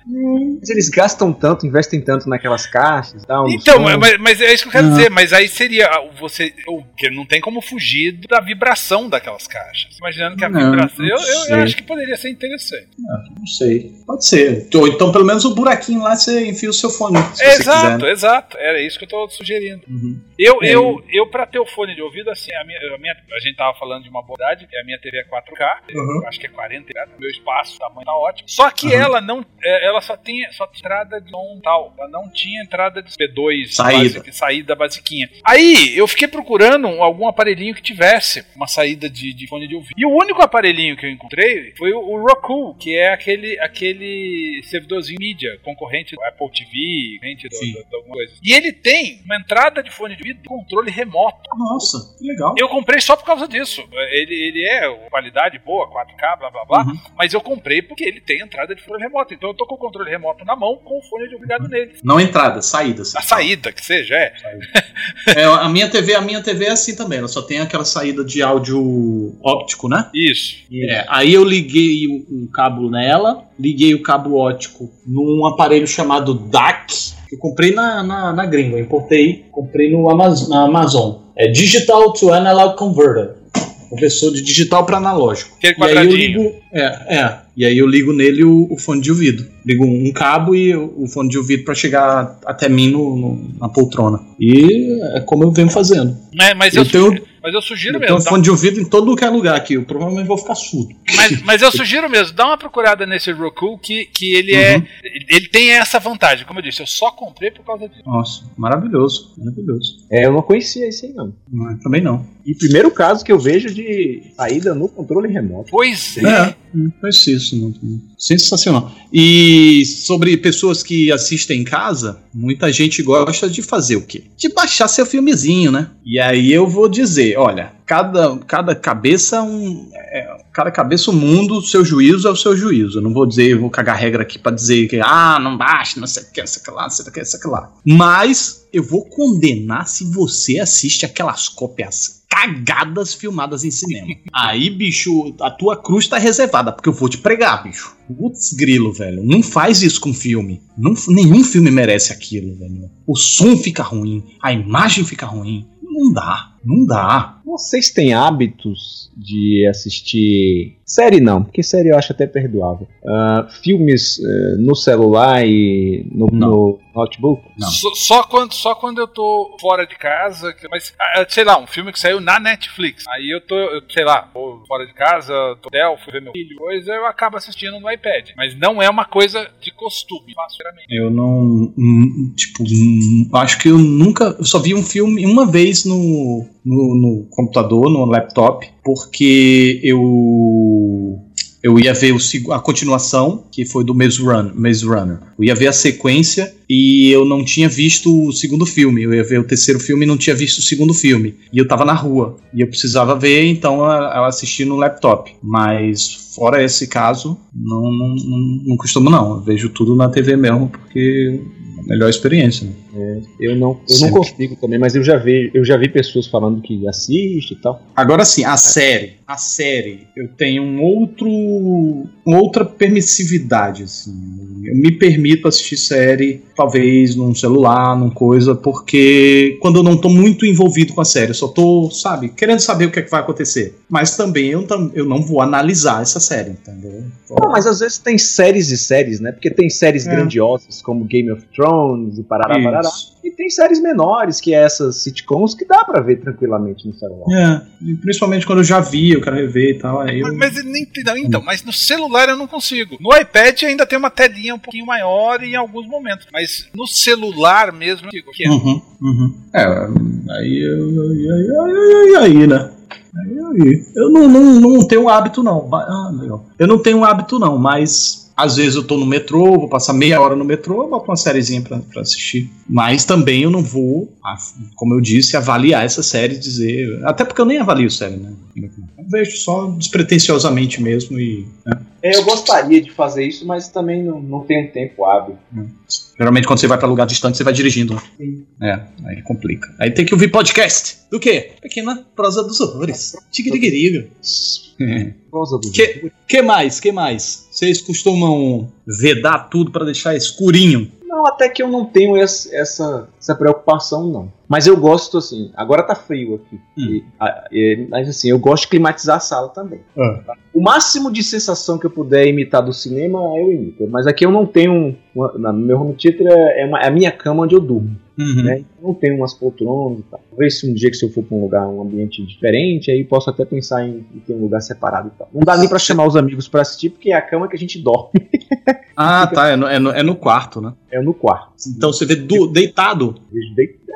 Mas eles gastam tanto, investem tanto naquelas caixas e tal. Então, mas, mas é isso que eu quero Ah. dizer, mas aí seria ah, você. o- Porque não tem como fugir da vibração daquelas caixas. Imaginando que a Não, vibração. não Eu, eu- eu acho que poderia ser interessante. Não sei. Pode ser. Ou então pelo menos o buraquinho lá você enfia o seu fone. Exato, quiser. exato. Era isso que eu tô sugerindo. Uhum. Eu, É. eu, eu pra ter o fone de ouvido, assim, a minha, a minha- a gente tava falando de uma bondade, a minha TV é 4K, Uhum. acho que é 40, né? meu espaço, o tamanho tá ótimo. Só que Uhum. ela não, é, ela só tem só tem entrada de som tal, ela não tinha entrada de P2, Saída. basic- saída basiquinha. Aí, eu fiquei procurando um- algum aparelhinho que tivesse uma saída de, de fone de ouvido. E o único aparelhinho que eu encontrei foi o, o Roku, que é aquele, aquele servidorzinho mídia, concorrente do Apple TV, concorrente do, do, de alguma coisa. E ele tem uma entrada de fone de ouvido, controle remoto. Nossa, que legal. Eu comprei só por causa disso. Ele, ele é qualidade boa, 4K, blá blá blá. Uhum. Mas eu comprei porque ele tem entrada de fone remoto. Então eu tô com o controle remoto na mão com o fone de ouvido ligado nele. Não entrada, saída. A fala. saída, que seja, é. É, a minha TV, a minha TV é assim também. Ela só tem aquela saída de áudio óptico, né? Isso. É, aí eu liguei o, o cabo nela, liguei o cabo óptico num aparelho chamado DAC, que eu comprei na, na, na gringa, eu importei, comprei no Amaz na Amazon. É Digital to Analog Converter. Conversor de digital para analógico. Aquele E aí eu ligo. É, é. E aí eu ligo nele o, o fone de ouvido. Ligo um cabo e o, o fone de ouvido para chegar até mim no, no- na poltrona. E é como eu venho fazendo. É, mas, Eu eu, tenho- mas eu sugiro Eu mesmo. dá- fone de ouvido em todo que é lugar aqui. Eu provavelmente vou ficar surdo. mas, mas eu sugiro mesmo, dá uma procurada nesse Roku que, que ele é. Uhum. Ele tem essa vantagem. Como eu disse, eu só comprei por causa disso. Nossa, maravilhoso, maravilhoso. É, eu não conhecia esse aí, não. Não, também não. E primeiro caso que eu vejo de saída no controle remoto. Pois é. É, não conheci isso não. também. Sensacional. E sobre pessoas que assistem em casa, muita gente gosta de fazer o quê? De baixar seu filmezinho, né? E aí eu vou dizer, olha, cada, cada cabeça é um. é, cada cabeça o mundo, o seu juízo é o seu juízo. Eu não vou dizer, vou cagar regra aqui pra dizer que, ah, não baixa, não sei o que, não sei o que lá, não sei o que, não sei o que lá. Mas eu vou condenar se você assiste aquelas cópias cagadas filmadas em cinema. Aí, bicho, a tua cruz tá reservada, porque eu vou te pregar, bicho. Putz, grilo, velho. Não faz isso com filme. Não, nenhum filme merece aquilo, velho. O som fica ruim, a imagem fica ruim. Não dá, não dá. Vocês têm hábitos de assistir. Série não, porque série eu acho até perdoável. Uh, filmes uh, no celular e no, no notebook? Não. Só, só quando, só quando eu tô fora de casa, que- mas ah, sei lá, um filme que saiu na Netflix. Aí eu tô, eu, sei lá, tô fora de casa, tô no hotel, fui ver meu filho, coisa, eu acabo assistindo no iPad. Mas não é uma coisa de costume, faço geralmente. Eu não. hum, Tipo, hum, acho que eu nunca. Eu só vi um filme uma vez no, no, no computador, no laptop, porque eu. Eu ia ver o, a continuação, que foi do Maze, Run, Maze Runner. Eu ia ver a sequência e eu não tinha visto o segundo filme. Eu ia ver o terceiro filme e não tinha visto o segundo filme. E eu tava na rua. E eu precisava ver, então eu assisti no laptop. Mas fora esse caso, não, não, não, não costumo não. Eu vejo tudo na TV mesmo, porque melhor experiência. Né? Eu não, eu não consigo também, mas eu já vi, eu já vi pessoas falando que assiste e tal. Agora sim, a série. A série, eu tenho um outro. uma outra permissividade, assim. Eu me permito assistir série, talvez num celular, num coisa, porque quando eu não tô muito envolvido com a série, eu só tô, sabe, querendo saber o que, é que vai acontecer. Mas também eu, eu não vou analisar essa série, entendeu? Não, mas às vezes tem séries e séries, né? Porque tem séries É. grandiosas como Game of Thrones e parará, parará. Isso. E tem séries menores, que é essas sitcoms, que dá pra ver tranquilamente no celular. É, principalmente quando eu já vi, eu quero rever e tal. Aí eu... Mas, mas nem- não, então, mas no celular eu não consigo. No iPad ainda tem uma telinha um pouquinho maior em alguns momentos. Mas no celular mesmo, eu digo que é. Uhum, uhum. É, aí, aí, aí, aí, aí, aí, né? Aí, aí. Eu não, não, não tenho hábito, não. Ah, legal. Eu não tenho hábito, não, mas às vezes eu tô no metrô, vou passar meia hora no metrô, boto uma sériezinha pra, pra assistir. Mas também eu não vou, como eu disse, avaliar essa série e dizer. Até porque eu nem avalio série, né? Vejo só despretensiosamente mesmo e. né? É, eu gostaria de fazer isso, mas também não, não tenho tempo hábil. Geralmente quando você vai pra lugar distante, você vai dirigindo. né? Sim. É, aí complica. Aí tem que ouvir podcast. Do quê? Pequena prosa dos horrores. Tigirigiriga. Prosa do Que, que mais? Que mais? Vocês costumam vedar tudo pra deixar escurinho? Não, até que eu não tenho esse- essa, essa preocupação, não. Mas eu gosto, assim, agora tá frio aqui. Hum. E, mas assim, eu gosto de climatizar a sala também. O máximo de sensação que eu puder imitar do cinema, eu imito. Mas aqui eu não tenho. Uma, meu home theater é, uma- é a minha cama onde eu durmo. Uhum. Né? Eu não tenho umas poltronas e tal. Talvez se um dia que se eu for pra um lugar, um ambiente diferente, aí posso até pensar em, em ter um lugar separado e tal. Não dá nem pra chamar os amigos pra assistir, porque é a cama que a gente dorme. Ah, tá. É no, é no- é no quarto, né? É no quarto. Então você vê du- deitado.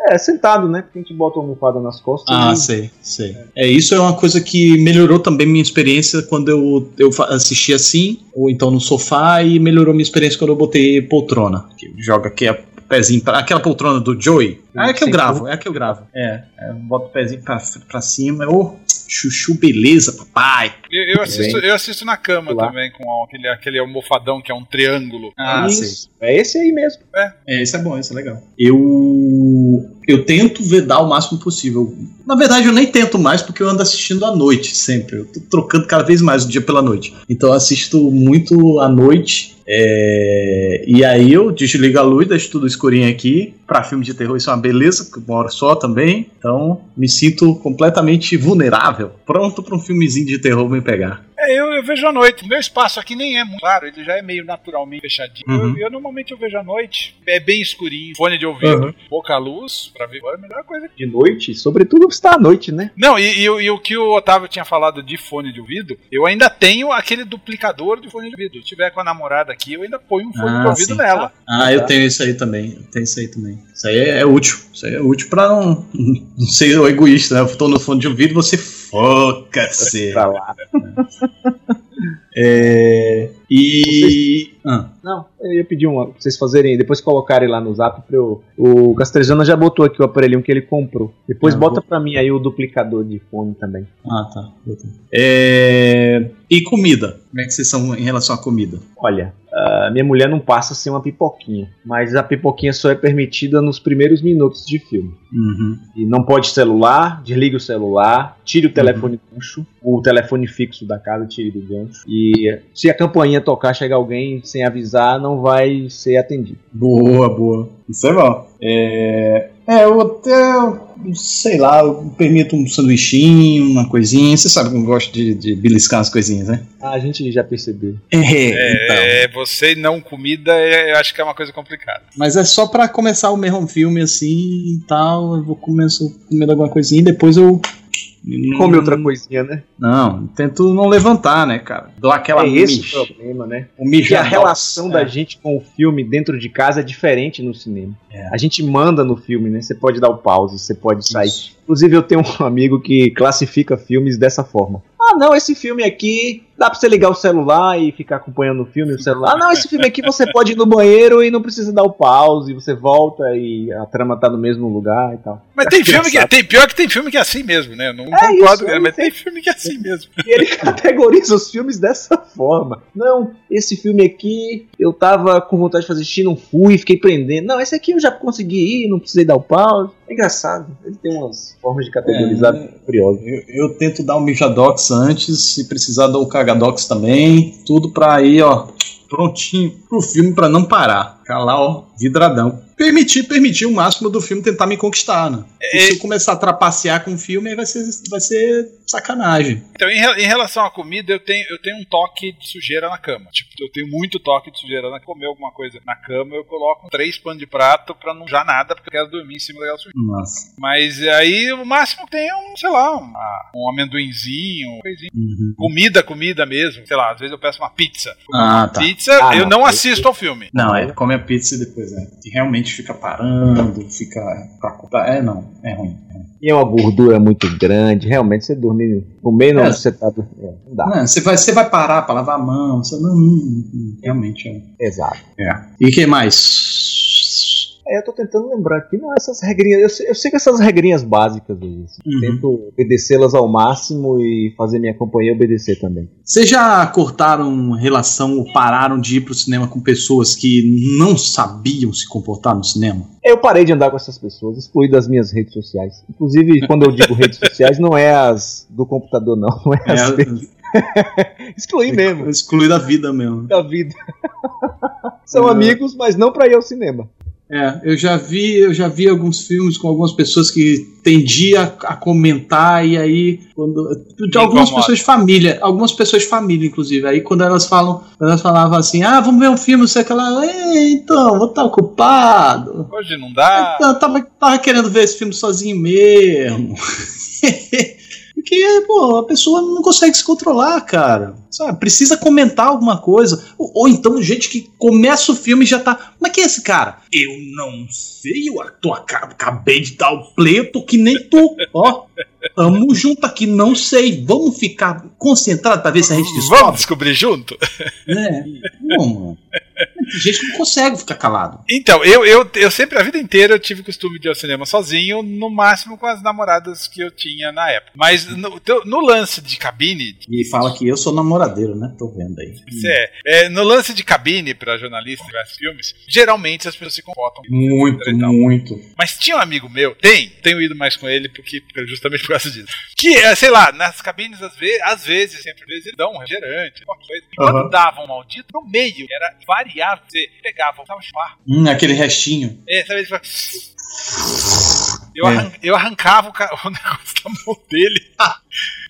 É, sentado, né? Porque a gente bota uma almofada nas costas. Ah, e- sei, sei. É, isso é uma coisa que melhorou também minha experiência quando eu, eu assisti assim, ou então no sofá, e melhorou minha experiência quando eu botei poltrona. Que joga aqui a pezinho pra, aquela poltrona do Joey. É a que eu gravo, é a que eu gravo. É, é eu boto o pezinho pra, pra cima. Ô, chuchu, beleza, papai. Eu, eu assisto, eu assisto na cama Lá. também, com aquele, aquele almofadão que é um triângulo. Ah, sei. Isso. É esse aí mesmo. É, isso é bom, isso é legal. Eu eu tento vedar o máximo possível. Na verdade, eu nem tento mais porque eu ando assistindo à noite sempre. Eu tô trocando cada vez mais o dia pela noite. Então eu assisto muito à noite. é, E aí eu desligo a luz, deixo tudo escurinho aqui. Pra filme de terror isso é uma beleza, porque eu moro só também. Então me sinto completamente vulnerável. Pronto pra um filmezinho de terror me pegar. É, eu, eu vejo à noite. O meu espaço aqui nem é muito claro, ele já é meio naturalmente fechadinho. Uhum. Eu, eu normalmente eu vejo à noite. É bem escurinho, fone de ouvido, Uhum. pouca luz, pra ver agora é a melhor coisa. De noite, sobretudo está à noite, né? Não, e, e o- e o que o Otávio tinha falado de fone de ouvido, eu ainda tenho aquele duplicador de fone de ouvido. Se tiver com a namorada aqui, eu ainda ponho um fone Ah, de ouvido sim. nela. Ah, eu tenho isso aí também. Eu tenho isso aí também. Isso aí é, é útil. Isso aí é útil pra não, não ser egoísta, né? Eu tô no fone de ouvido você foca-se. Pra lá. É, E. Ah, Não, eu ia pedir uma pra vocês fazerem, depois colocarem lá no zap pra eu. O Castrezana já botou aqui o aparelhinho que ele comprou. Depois Ah, bota vou- pra mim aí o duplicador de fone também. ah tá. É... E comida? Como é que vocês são em relação à comida? Olha, a minha mulher não passa sem uma pipoquinha, mas a pipoquinha só é permitida nos primeiros minutos de filme. Uhum. E não pode celular, desligue o celular, tire o telefone gancho, o telefone fixo da casa, tire do gancho. E se a campainha tocar, chegar alguém sem avisar, não vai ser atendido. Boa, boa. Isso é bom. É, é eu até, sei lá, eu permito um sanduichinho, uma coisinha. Você sabe que eu gosto de, de beliscar as coisinhas, né? Ah, a gente já percebeu. É, então. É, você não comida, é- eu acho que é uma coisa complicada. Mas é só pra começar o mesmo filme assim e tal. Eu vou começar comendo alguma coisinha e depois eu. Come outra coisinha, né? Não, tento não levantar, né, cara? Dou aquela é esse mij- o problema, né? o Que a dox. relação da É. gente com o filme dentro de casa é diferente no cinema. É. A gente manda no filme, né? Você pode dar o pause, você pode sair. Isso. Inclusive, eu tenho um amigo que classifica filmes dessa forma. Ah, não, esse filme aqui dá pra você ligar o celular e ficar acompanhando o filme o celular. Ah, não, esse filme aqui você pode ir no banheiro e não precisa dar o pause, você volta e a trama tá no mesmo lugar e tal. Mas tem filme que tem pior que tem filme que é assim mesmo, né? Não É concordo isso, com ele, é mas tem filme que é assim mesmo. E ele categoriza os filmes dessa forma. Não, esse filme aqui eu tava com vontade de fazer xixi, não fui, fiquei prendendo. Não, esse aqui eu já consegui ir, não precisei dar o pause. É engraçado. Ele tem umas formas de categorizar É. curiosas. Eu, eu tento dar o mijadox antes, se precisar dar o cagadox também, tudo pra ir, ó, prontinho pro filme pra não parar. Ficar lá, ó, vidradão. Permitir, permitir o máximo do filme tentar me conquistar, né? E se eu começar a trapacear com o filme, aí vai ser, vai ser sacanagem. Então, em, em relação à comida, eu tenho, eu tenho um toque de sujeira na cama. Tipo, eu tenho muito toque de sujeira na comer alguma coisa na cama, eu coloco três panos de prato pra não já nada, porque eu quero dormir em cima daquela sujeira. Nossa. Mas aí o máximo que tem é um, sei lá, uma- um amendoinzinho, uma coisinha. Uhum. Comida, comida mesmo. Sei lá, às vezes eu peço uma pizza. Ah, tá. Pizza, Ah, eu não. não assisto ao filme. Não, é come a pizza e depois, é. E realmente fica parando, fica. pra- É, não, é ruim. é ruim. E é uma gordura muito grande. Realmente, você dormir. Comer não, É. você tá. É, não dá. Não, você, vai, você vai parar pra lavar a mão, você não. não, não, realmente é. Exato. é. E o que mais? É, eu tô tentando lembrar aqui, não, essas regrinhas. Eu sei, eu que essas regrinhas básicas aí. assim, Uhum. Tento obedecê-las ao máximo e fazer minha companhia obedecer também. Vocês já cortaram relação ou pararam de ir pro cinema com pessoas que não sabiam se comportar no cinema? Eu parei de andar com essas pessoas, excluí das minhas redes sociais. Inclusive, quando eu digo redes sociais, não é as do computador, não. Não é as Excluí mesmo, Excluir da vida mesmo. da vida. São É. amigos, mas não pra ir ao cinema. É, eu já vi, eu já vi alguns filmes com algumas pessoas que tendia a comentar e aí quando de algumas pessoas de família, algumas pessoas de família inclusive, aí quando elas falam, quando elas falavam assim: "Ah, vamos ver um filme, sei o que lá". "É, então, vou estar ocupado. Hoje não dá. Então, eu tava, tava querendo ver esse filme sozinho mesmo. Porque, pô, a pessoa não consegue se controlar, cara. Sabe? Precisa comentar alguma coisa. Ou, ou então, gente que começa o filme e já tá. Como é que é esse cara? Eu não sei, eu tô, aca- acabei de dar o tô que nem tu. Ó, tamo junto aqui, não sei. Vamos ficar concentrados pra ver se a gente Vamos descobre. descobrir junto? É. Não, mano. Tem gente que não consegue ficar calado. Então, eu, eu, eu sempre, a vida inteira, eu tive o costume de ir ao cinema sozinho, no máximo com as namoradas que eu tinha na época. Mas no, no lance de cabine, E fala que eu sou namoradeiro, né? Tô vendo aí. É, é, no lance de cabine para jornalistas de vários filmes, geralmente as pessoas se comportam. Muito, muito. Mas tinha um amigo meu, tem, tenho ido mais com ele porque justamente por causa disso. Que é, sei lá, nas cabines às vezes, às vezes, sempre vezes, dão um refrigerante, qualquer coisa. E quando davam um maldito, no meio, era variável, você pegava, tava chupar. Hum, aquele restinho. É, sabe, ele fala, eu, É. arran- eu arrancava o, o negócio da mão dele.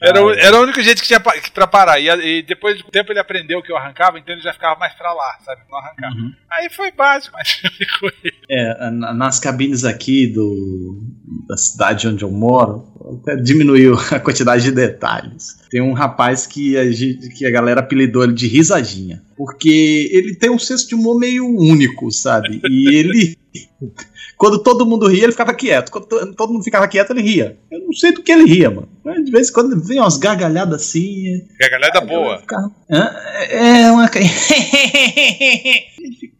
Era, o- era o único jeito que tinha que- pra parar. E, e depois de um tempo ele aprendeu que eu arrancava, então ele já ficava mais pra lá, sabe? Não arrancava. Uhum. Aí foi básico, mas ficou É, na- nas cabines aqui do, da cidade onde eu moro, até diminuiu a quantidade de detalhes. Tem um rapaz que a, gente, que a galera apelidou ele de risadinha. Porque ele tem um senso de humor meio único, sabe? E ele. Quando todo mundo ria, ele ficava quieto. Quando to- todo mundo ficava quieto, ele ria. Eu não sei do que ele ria, mano. Mas De vez em quando vem umas gargalhadas assim. Gargalhada eu boa. ficava, "Hã? É uma.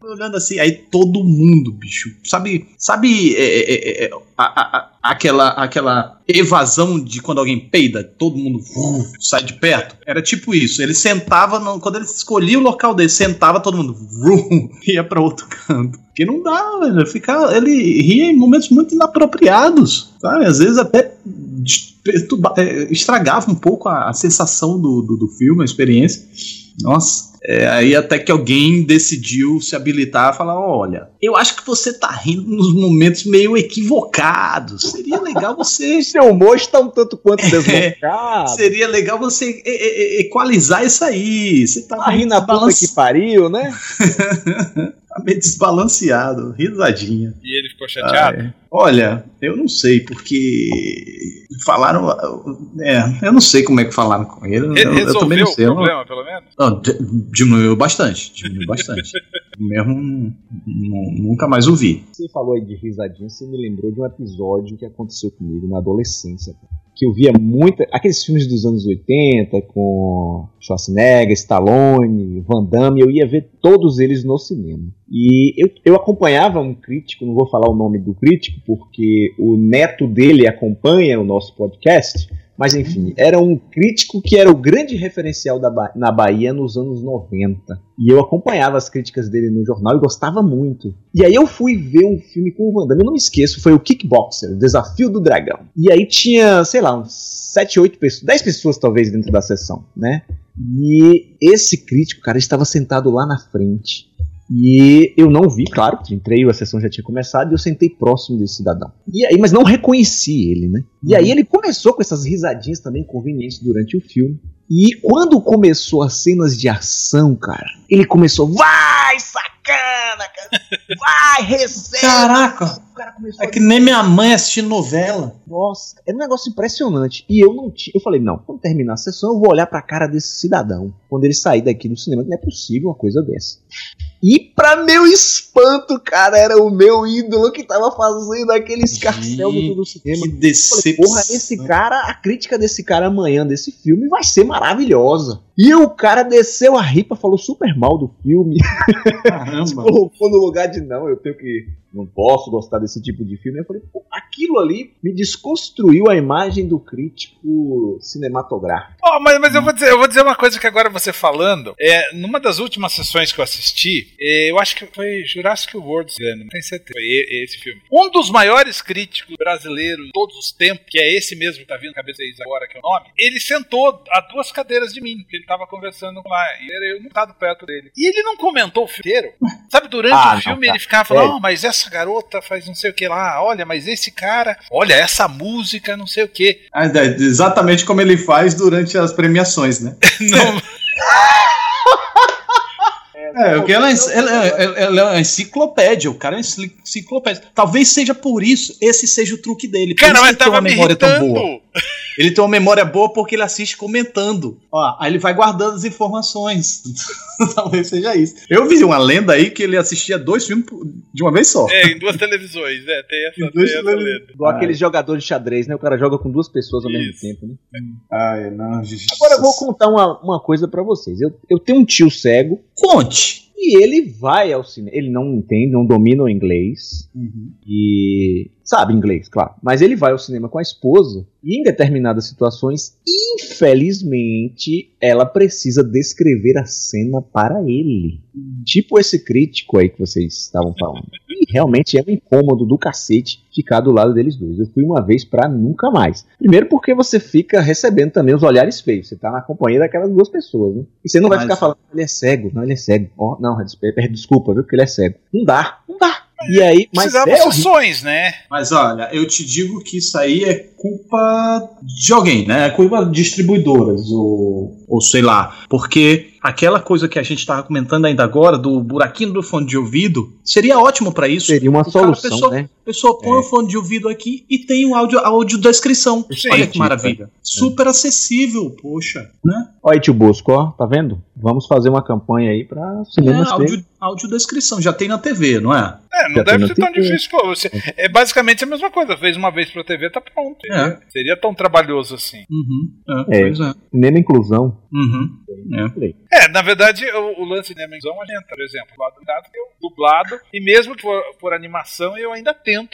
Olhando assim, aí todo mundo, bicho. Sabe, sabe é, é, é, é, a- a- aquela, aquela evasão de quando alguém peida, todo mundo uh, sai de perto? Era tipo isso. Ele sentava, no- quando ele escolhia o local dele, sentava, todo mundo uh, ia pra outro canto. Porque não dá, velho. Ficar, ele ria em momentos muito inapropriados, sabe? Às vezes até é, estragava um pouco a, a sensação do, do, do filme, a experiência. Nossa. É, aí até que alguém decidiu se habilitar a falar: olha, eu acho que você tá rindo nos momentos meio equivocados. Seria legal você. Seu humor está um tanto quanto deslocado. Seria legal você e- e- e- equalizar isso aí. Você tá, Tá rindo na puta que pariu, né? tá meio desbalanceado, risadinha. E ele ficou chateado. Ah, é. Olha, eu não sei, porque falaram. É, eu não sei como é que falaram com ele. Eu, Re- eu- eu também não o sei. não- problema, pelo menos? Não, di- diminuiu bastante. Diminuiu bastante. Mesmo nu- nunca mais ouvi. Você falou aí de risadinha, você me lembrou de um episódio que aconteceu comigo na adolescência. cara. Que eu via muita. Aqueles filmes dos anos 80 com Schwarzenegger, Stallone, Van Damme, eu ia ver todos eles no cinema. E eu, eu acompanhava um crítico, não vou falar o nome do crítico, porque o neto dele acompanha o nosso podcast. Mas enfim, era um crítico que era o grande referencial da Ba- na Bahia nos anos 90. E eu acompanhava as críticas dele no jornal e gostava muito. E aí eu fui ver um filme com o Van Damme, eu não me esqueço, foi o Kickboxer, o Desafio do Dragão. E aí tinha, sei lá, uns 7, 8 pessoas, 10 pessoas talvez dentro da sessão, né? E esse crítico, cara, estava sentado lá na frente. E eu não vi, claro, entrei, a sessão já tinha começado e eu sentei próximo desse cidadão. E aí, mas não reconheci ele, né? E aí ele começou com essas risadinhas também convenientes durante o filme. E quando começou as cenas de ação, cara, ele começou, vai, sacana, cara, vai, recebe. Caraca! O cara começou É que nem minha mãe assistindo novela. nossa, é um negócio impressionante. E eu não tinha. Eu falei, não, quando terminar a sessão, eu vou olhar pra cara desse cidadão. Quando ele sair daqui do cinema, não é possível uma coisa dessa. E pra meu espanto, cara, era o meu ídolo que tava fazendo aquele escarcel dentro do cinema. Que decepção. porra, esse cara, a crítica desse cara amanhã desse filme vai ser maravilhosa. E o cara desceu a ripa, falou super mal do filme, Caramba. colocou no lugar de não, eu tenho que. Não posso gostar desse tipo de filme. Eu falei, pô, aquilo ali me desconstruiu a imagem do crítico cinematográfico. Ó, mas, mas eu, vou dizer, eu vou dizer uma coisa que agora você falando. É, numa das últimas sessões que eu assisti, é, eu acho que foi Jurassic World, não tenho certeza. Foi esse filme. Um dos maiores críticos brasileiros de todos os tempos, que é esse mesmo que tá vindo na cabeça deles agora, que é o nome, ele sentou a duas cadeiras de mim, que ele tava conversando lá. E eu não tava perto dele. E ele não comentou o filme inteiro. Sabe, durante Ah, o não, filme tá. ele ficava falando, não, mas essa garota faz não sei o que lá, olha, mas esse cara, olha, essa música, não sei o que. Ah, é, Exatamente como ele faz durante as premiações, né? Não, É, porque ela, é- ela é- ela é uma enciclopédia, o cara é enciclopédia. Talvez seja por isso, esse seja o truque dele. Cara, mas tava uma me memória tão irritando. boa. Ele tem uma memória boa porque ele assiste comentando. Ó, aí ele vai guardando as informações. Talvez seja isso. Eu vi uma lenda aí que ele assistia dois filmes de uma vez só. É, em duas televisões, né? Tem essa, Em tem essa lenda. Igual Ah, aquele jogador de xadrez, né? O cara joga com duas pessoas ao mesmo Isso. tempo, né? Ai, não, Jesus. Agora eu vou contar uma, uma coisa pra vocês. Eu, eu tenho um tio cego Conte. E ele vai ao cinema. Ele não entende, não domina o inglês. E sabe inglês, claro. Mas ele vai ao cinema com a esposa e em determinadas situações, infelizmente, ela precisa descrever a cena para ele. Tipo esse crítico aí que vocês estavam falando. Realmente é um incômodo do cacete ficar do lado deles dois. Eu fui uma vez pra nunca mais. Primeiro porque você fica recebendo também os olhares feios. Você tá na companhia daquelas duas pessoas, né? E você não vai Mas- ficar falando, ele é cego, não, ele é cego. Ó, não, desculpa, desculpa, viu, porque ele é cego. Não dá, não dá. E aí, mas Precisava é sessões, né? Mas olha, eu te digo que isso aí é culpa de alguém, né? É culpa de distribuidoras, ou, ou sei lá. Porque aquela coisa que a gente estava comentando ainda agora, do buraquinho do fone de ouvido, seria ótimo para isso. seria uma O cara, solução, pessoa- né? A pessoa põe É. o fone de ouvido aqui e tem o áudio, áudio da descrição. Sim. Olha que maravilha. Super acessível, poxa. Né? Olha aí, tio Bosco, ó, tá vendo? Vamos fazer uma campanha aí pra É, cinemas terem- áudio, descrição, já tem na TV, não é? É, não Já deve ser tão difícil. pô. Você- é basicamente a mesma coisa. Fez uma vez pra TV, tá pronto. É. Seria tão trabalhoso assim. Uhum. É, É. Pois é. Cinema inclusão. Uhum. É. É, na verdade, o, o lance de animação adianta, por exemplo, o lado dublado, eu dublado, e mesmo que for por animação, eu ainda tento.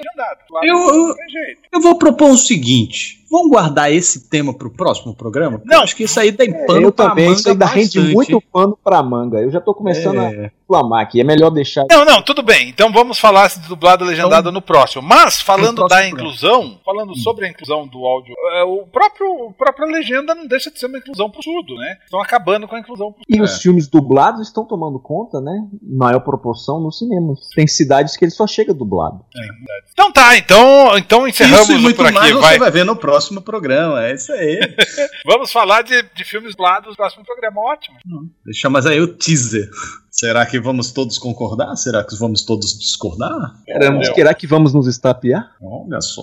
Dublado Eu- jeito. Eu vou propor o seguinte: vamos guardar esse tema pro próximo programa? Não. Eu acho que isso aí tem pano eu pra também, manga isso ainda rende bastante. Muito pano pra manga. Eu já tô começando a É. reclamar aqui. É melhor deixar. Não, não, tudo bem. Então vamos falar de dublado e legendado no próximo. Mas, falando próximo da programa. inclusão, falando sobre a inclusão do áudio, é, o próprio, a própria legenda não deixa de ser uma inclusão pro surdo, né? Estão acabando com a inclusão pro E É. os filmes dublados estão tomando conta, né? Em maior proporção nos cinemas. Tem cidades que ele só chega dublado. Então tá, então, então encerramos Isso e muito por aqui. mais vai. você vai ver no próximo programa. É isso aí. Vamos falar de, de filmes dublados no próximo programa. Ótimo. Deixa mais aí o teaser. Será que vamos todos concordar? Será que vamos todos discordar? Caramba, será que vamos nos estapear? Olha só.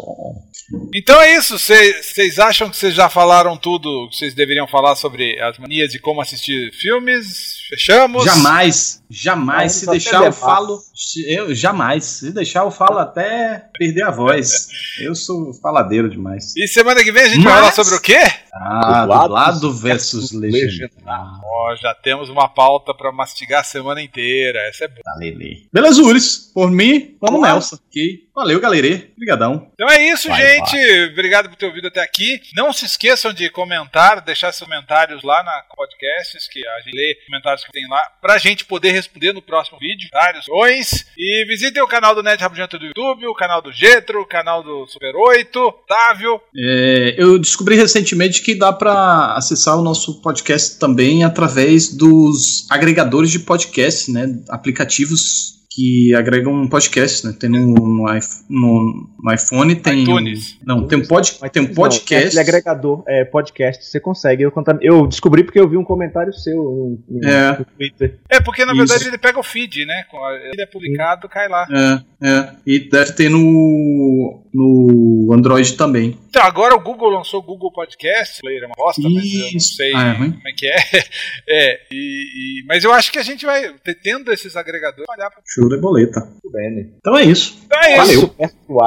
Então é isso. Vocês acham que vocês já falaram tudo que vocês deveriam falar sobre as manias de como assistir filmes? Fechamos? Jamais, jamais. Se deixar eu falo. Eu, jamais. Se deixar eu falo até perder a voz. Eu sou faladeiro demais. E semana que vem a gente vai Mas- falar sobre o quê? Ah, Dublado dublado versus legendado. legendado. Ó, já temos uma pauta pra mastigar a semana inteira. Essa é boa. Tá, Lele. Beleza, Uris. Por mim, vamos nessa. Ok. Valeu, galerê. Obrigadão. Então é isso, Vai, gente. Obrigado por ter ouvido até aqui. Não se esqueçam de comentar, deixar seus comentários lá na podcasts, que a gente lê comentários que tem lá, pra gente poder responder no próximo vídeo. Vários. E visitem o canal do Net Rabugento do YouTube, o canal do Getro, o canal do Super 8, Otávio. É, eu descobri recentemente que dá pra acessar o nosso podcast também através dos agregadores de podcast, né? Aplicativos que agregam podcast, né? Tem no, no, no- no iPhone, tem. iTunes. Não, tem um, pod, tem um Não, podcast. aquele agregador, é, podcast, você consegue. Eu, eu descobri porque eu vi um comentário seu no, no- É. no Twitter. É, porque na Isso. verdade ele pega o feed, né? Ele é publicado, cai lá. É, é. E deve ter no, no Android também. Então, agora o Google lançou o Google Podcast, player é uma bosta, mas eu não sei Ah, é como é que é. É, e, e- mas eu acho que a gente vai, te- tendo esses agregadores, olhar Show de boleta. Muito bem, né? Então é isso. É Valeu. isso.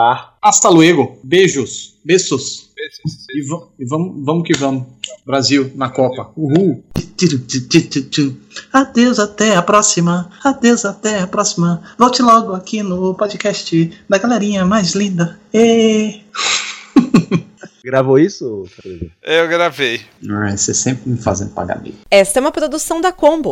Hasta luego. Beijos. Beijos. E, e vamos, vamos que vamos. Brasil na Copa. Uhul. Adeus, até a próxima. Adeus, até a próxima. Volte logo aqui no podcast da galerinha mais linda. E... Gravou isso? Eu gravei. Você sempre me fazendo pagar meio. Esta é uma produção da Combo.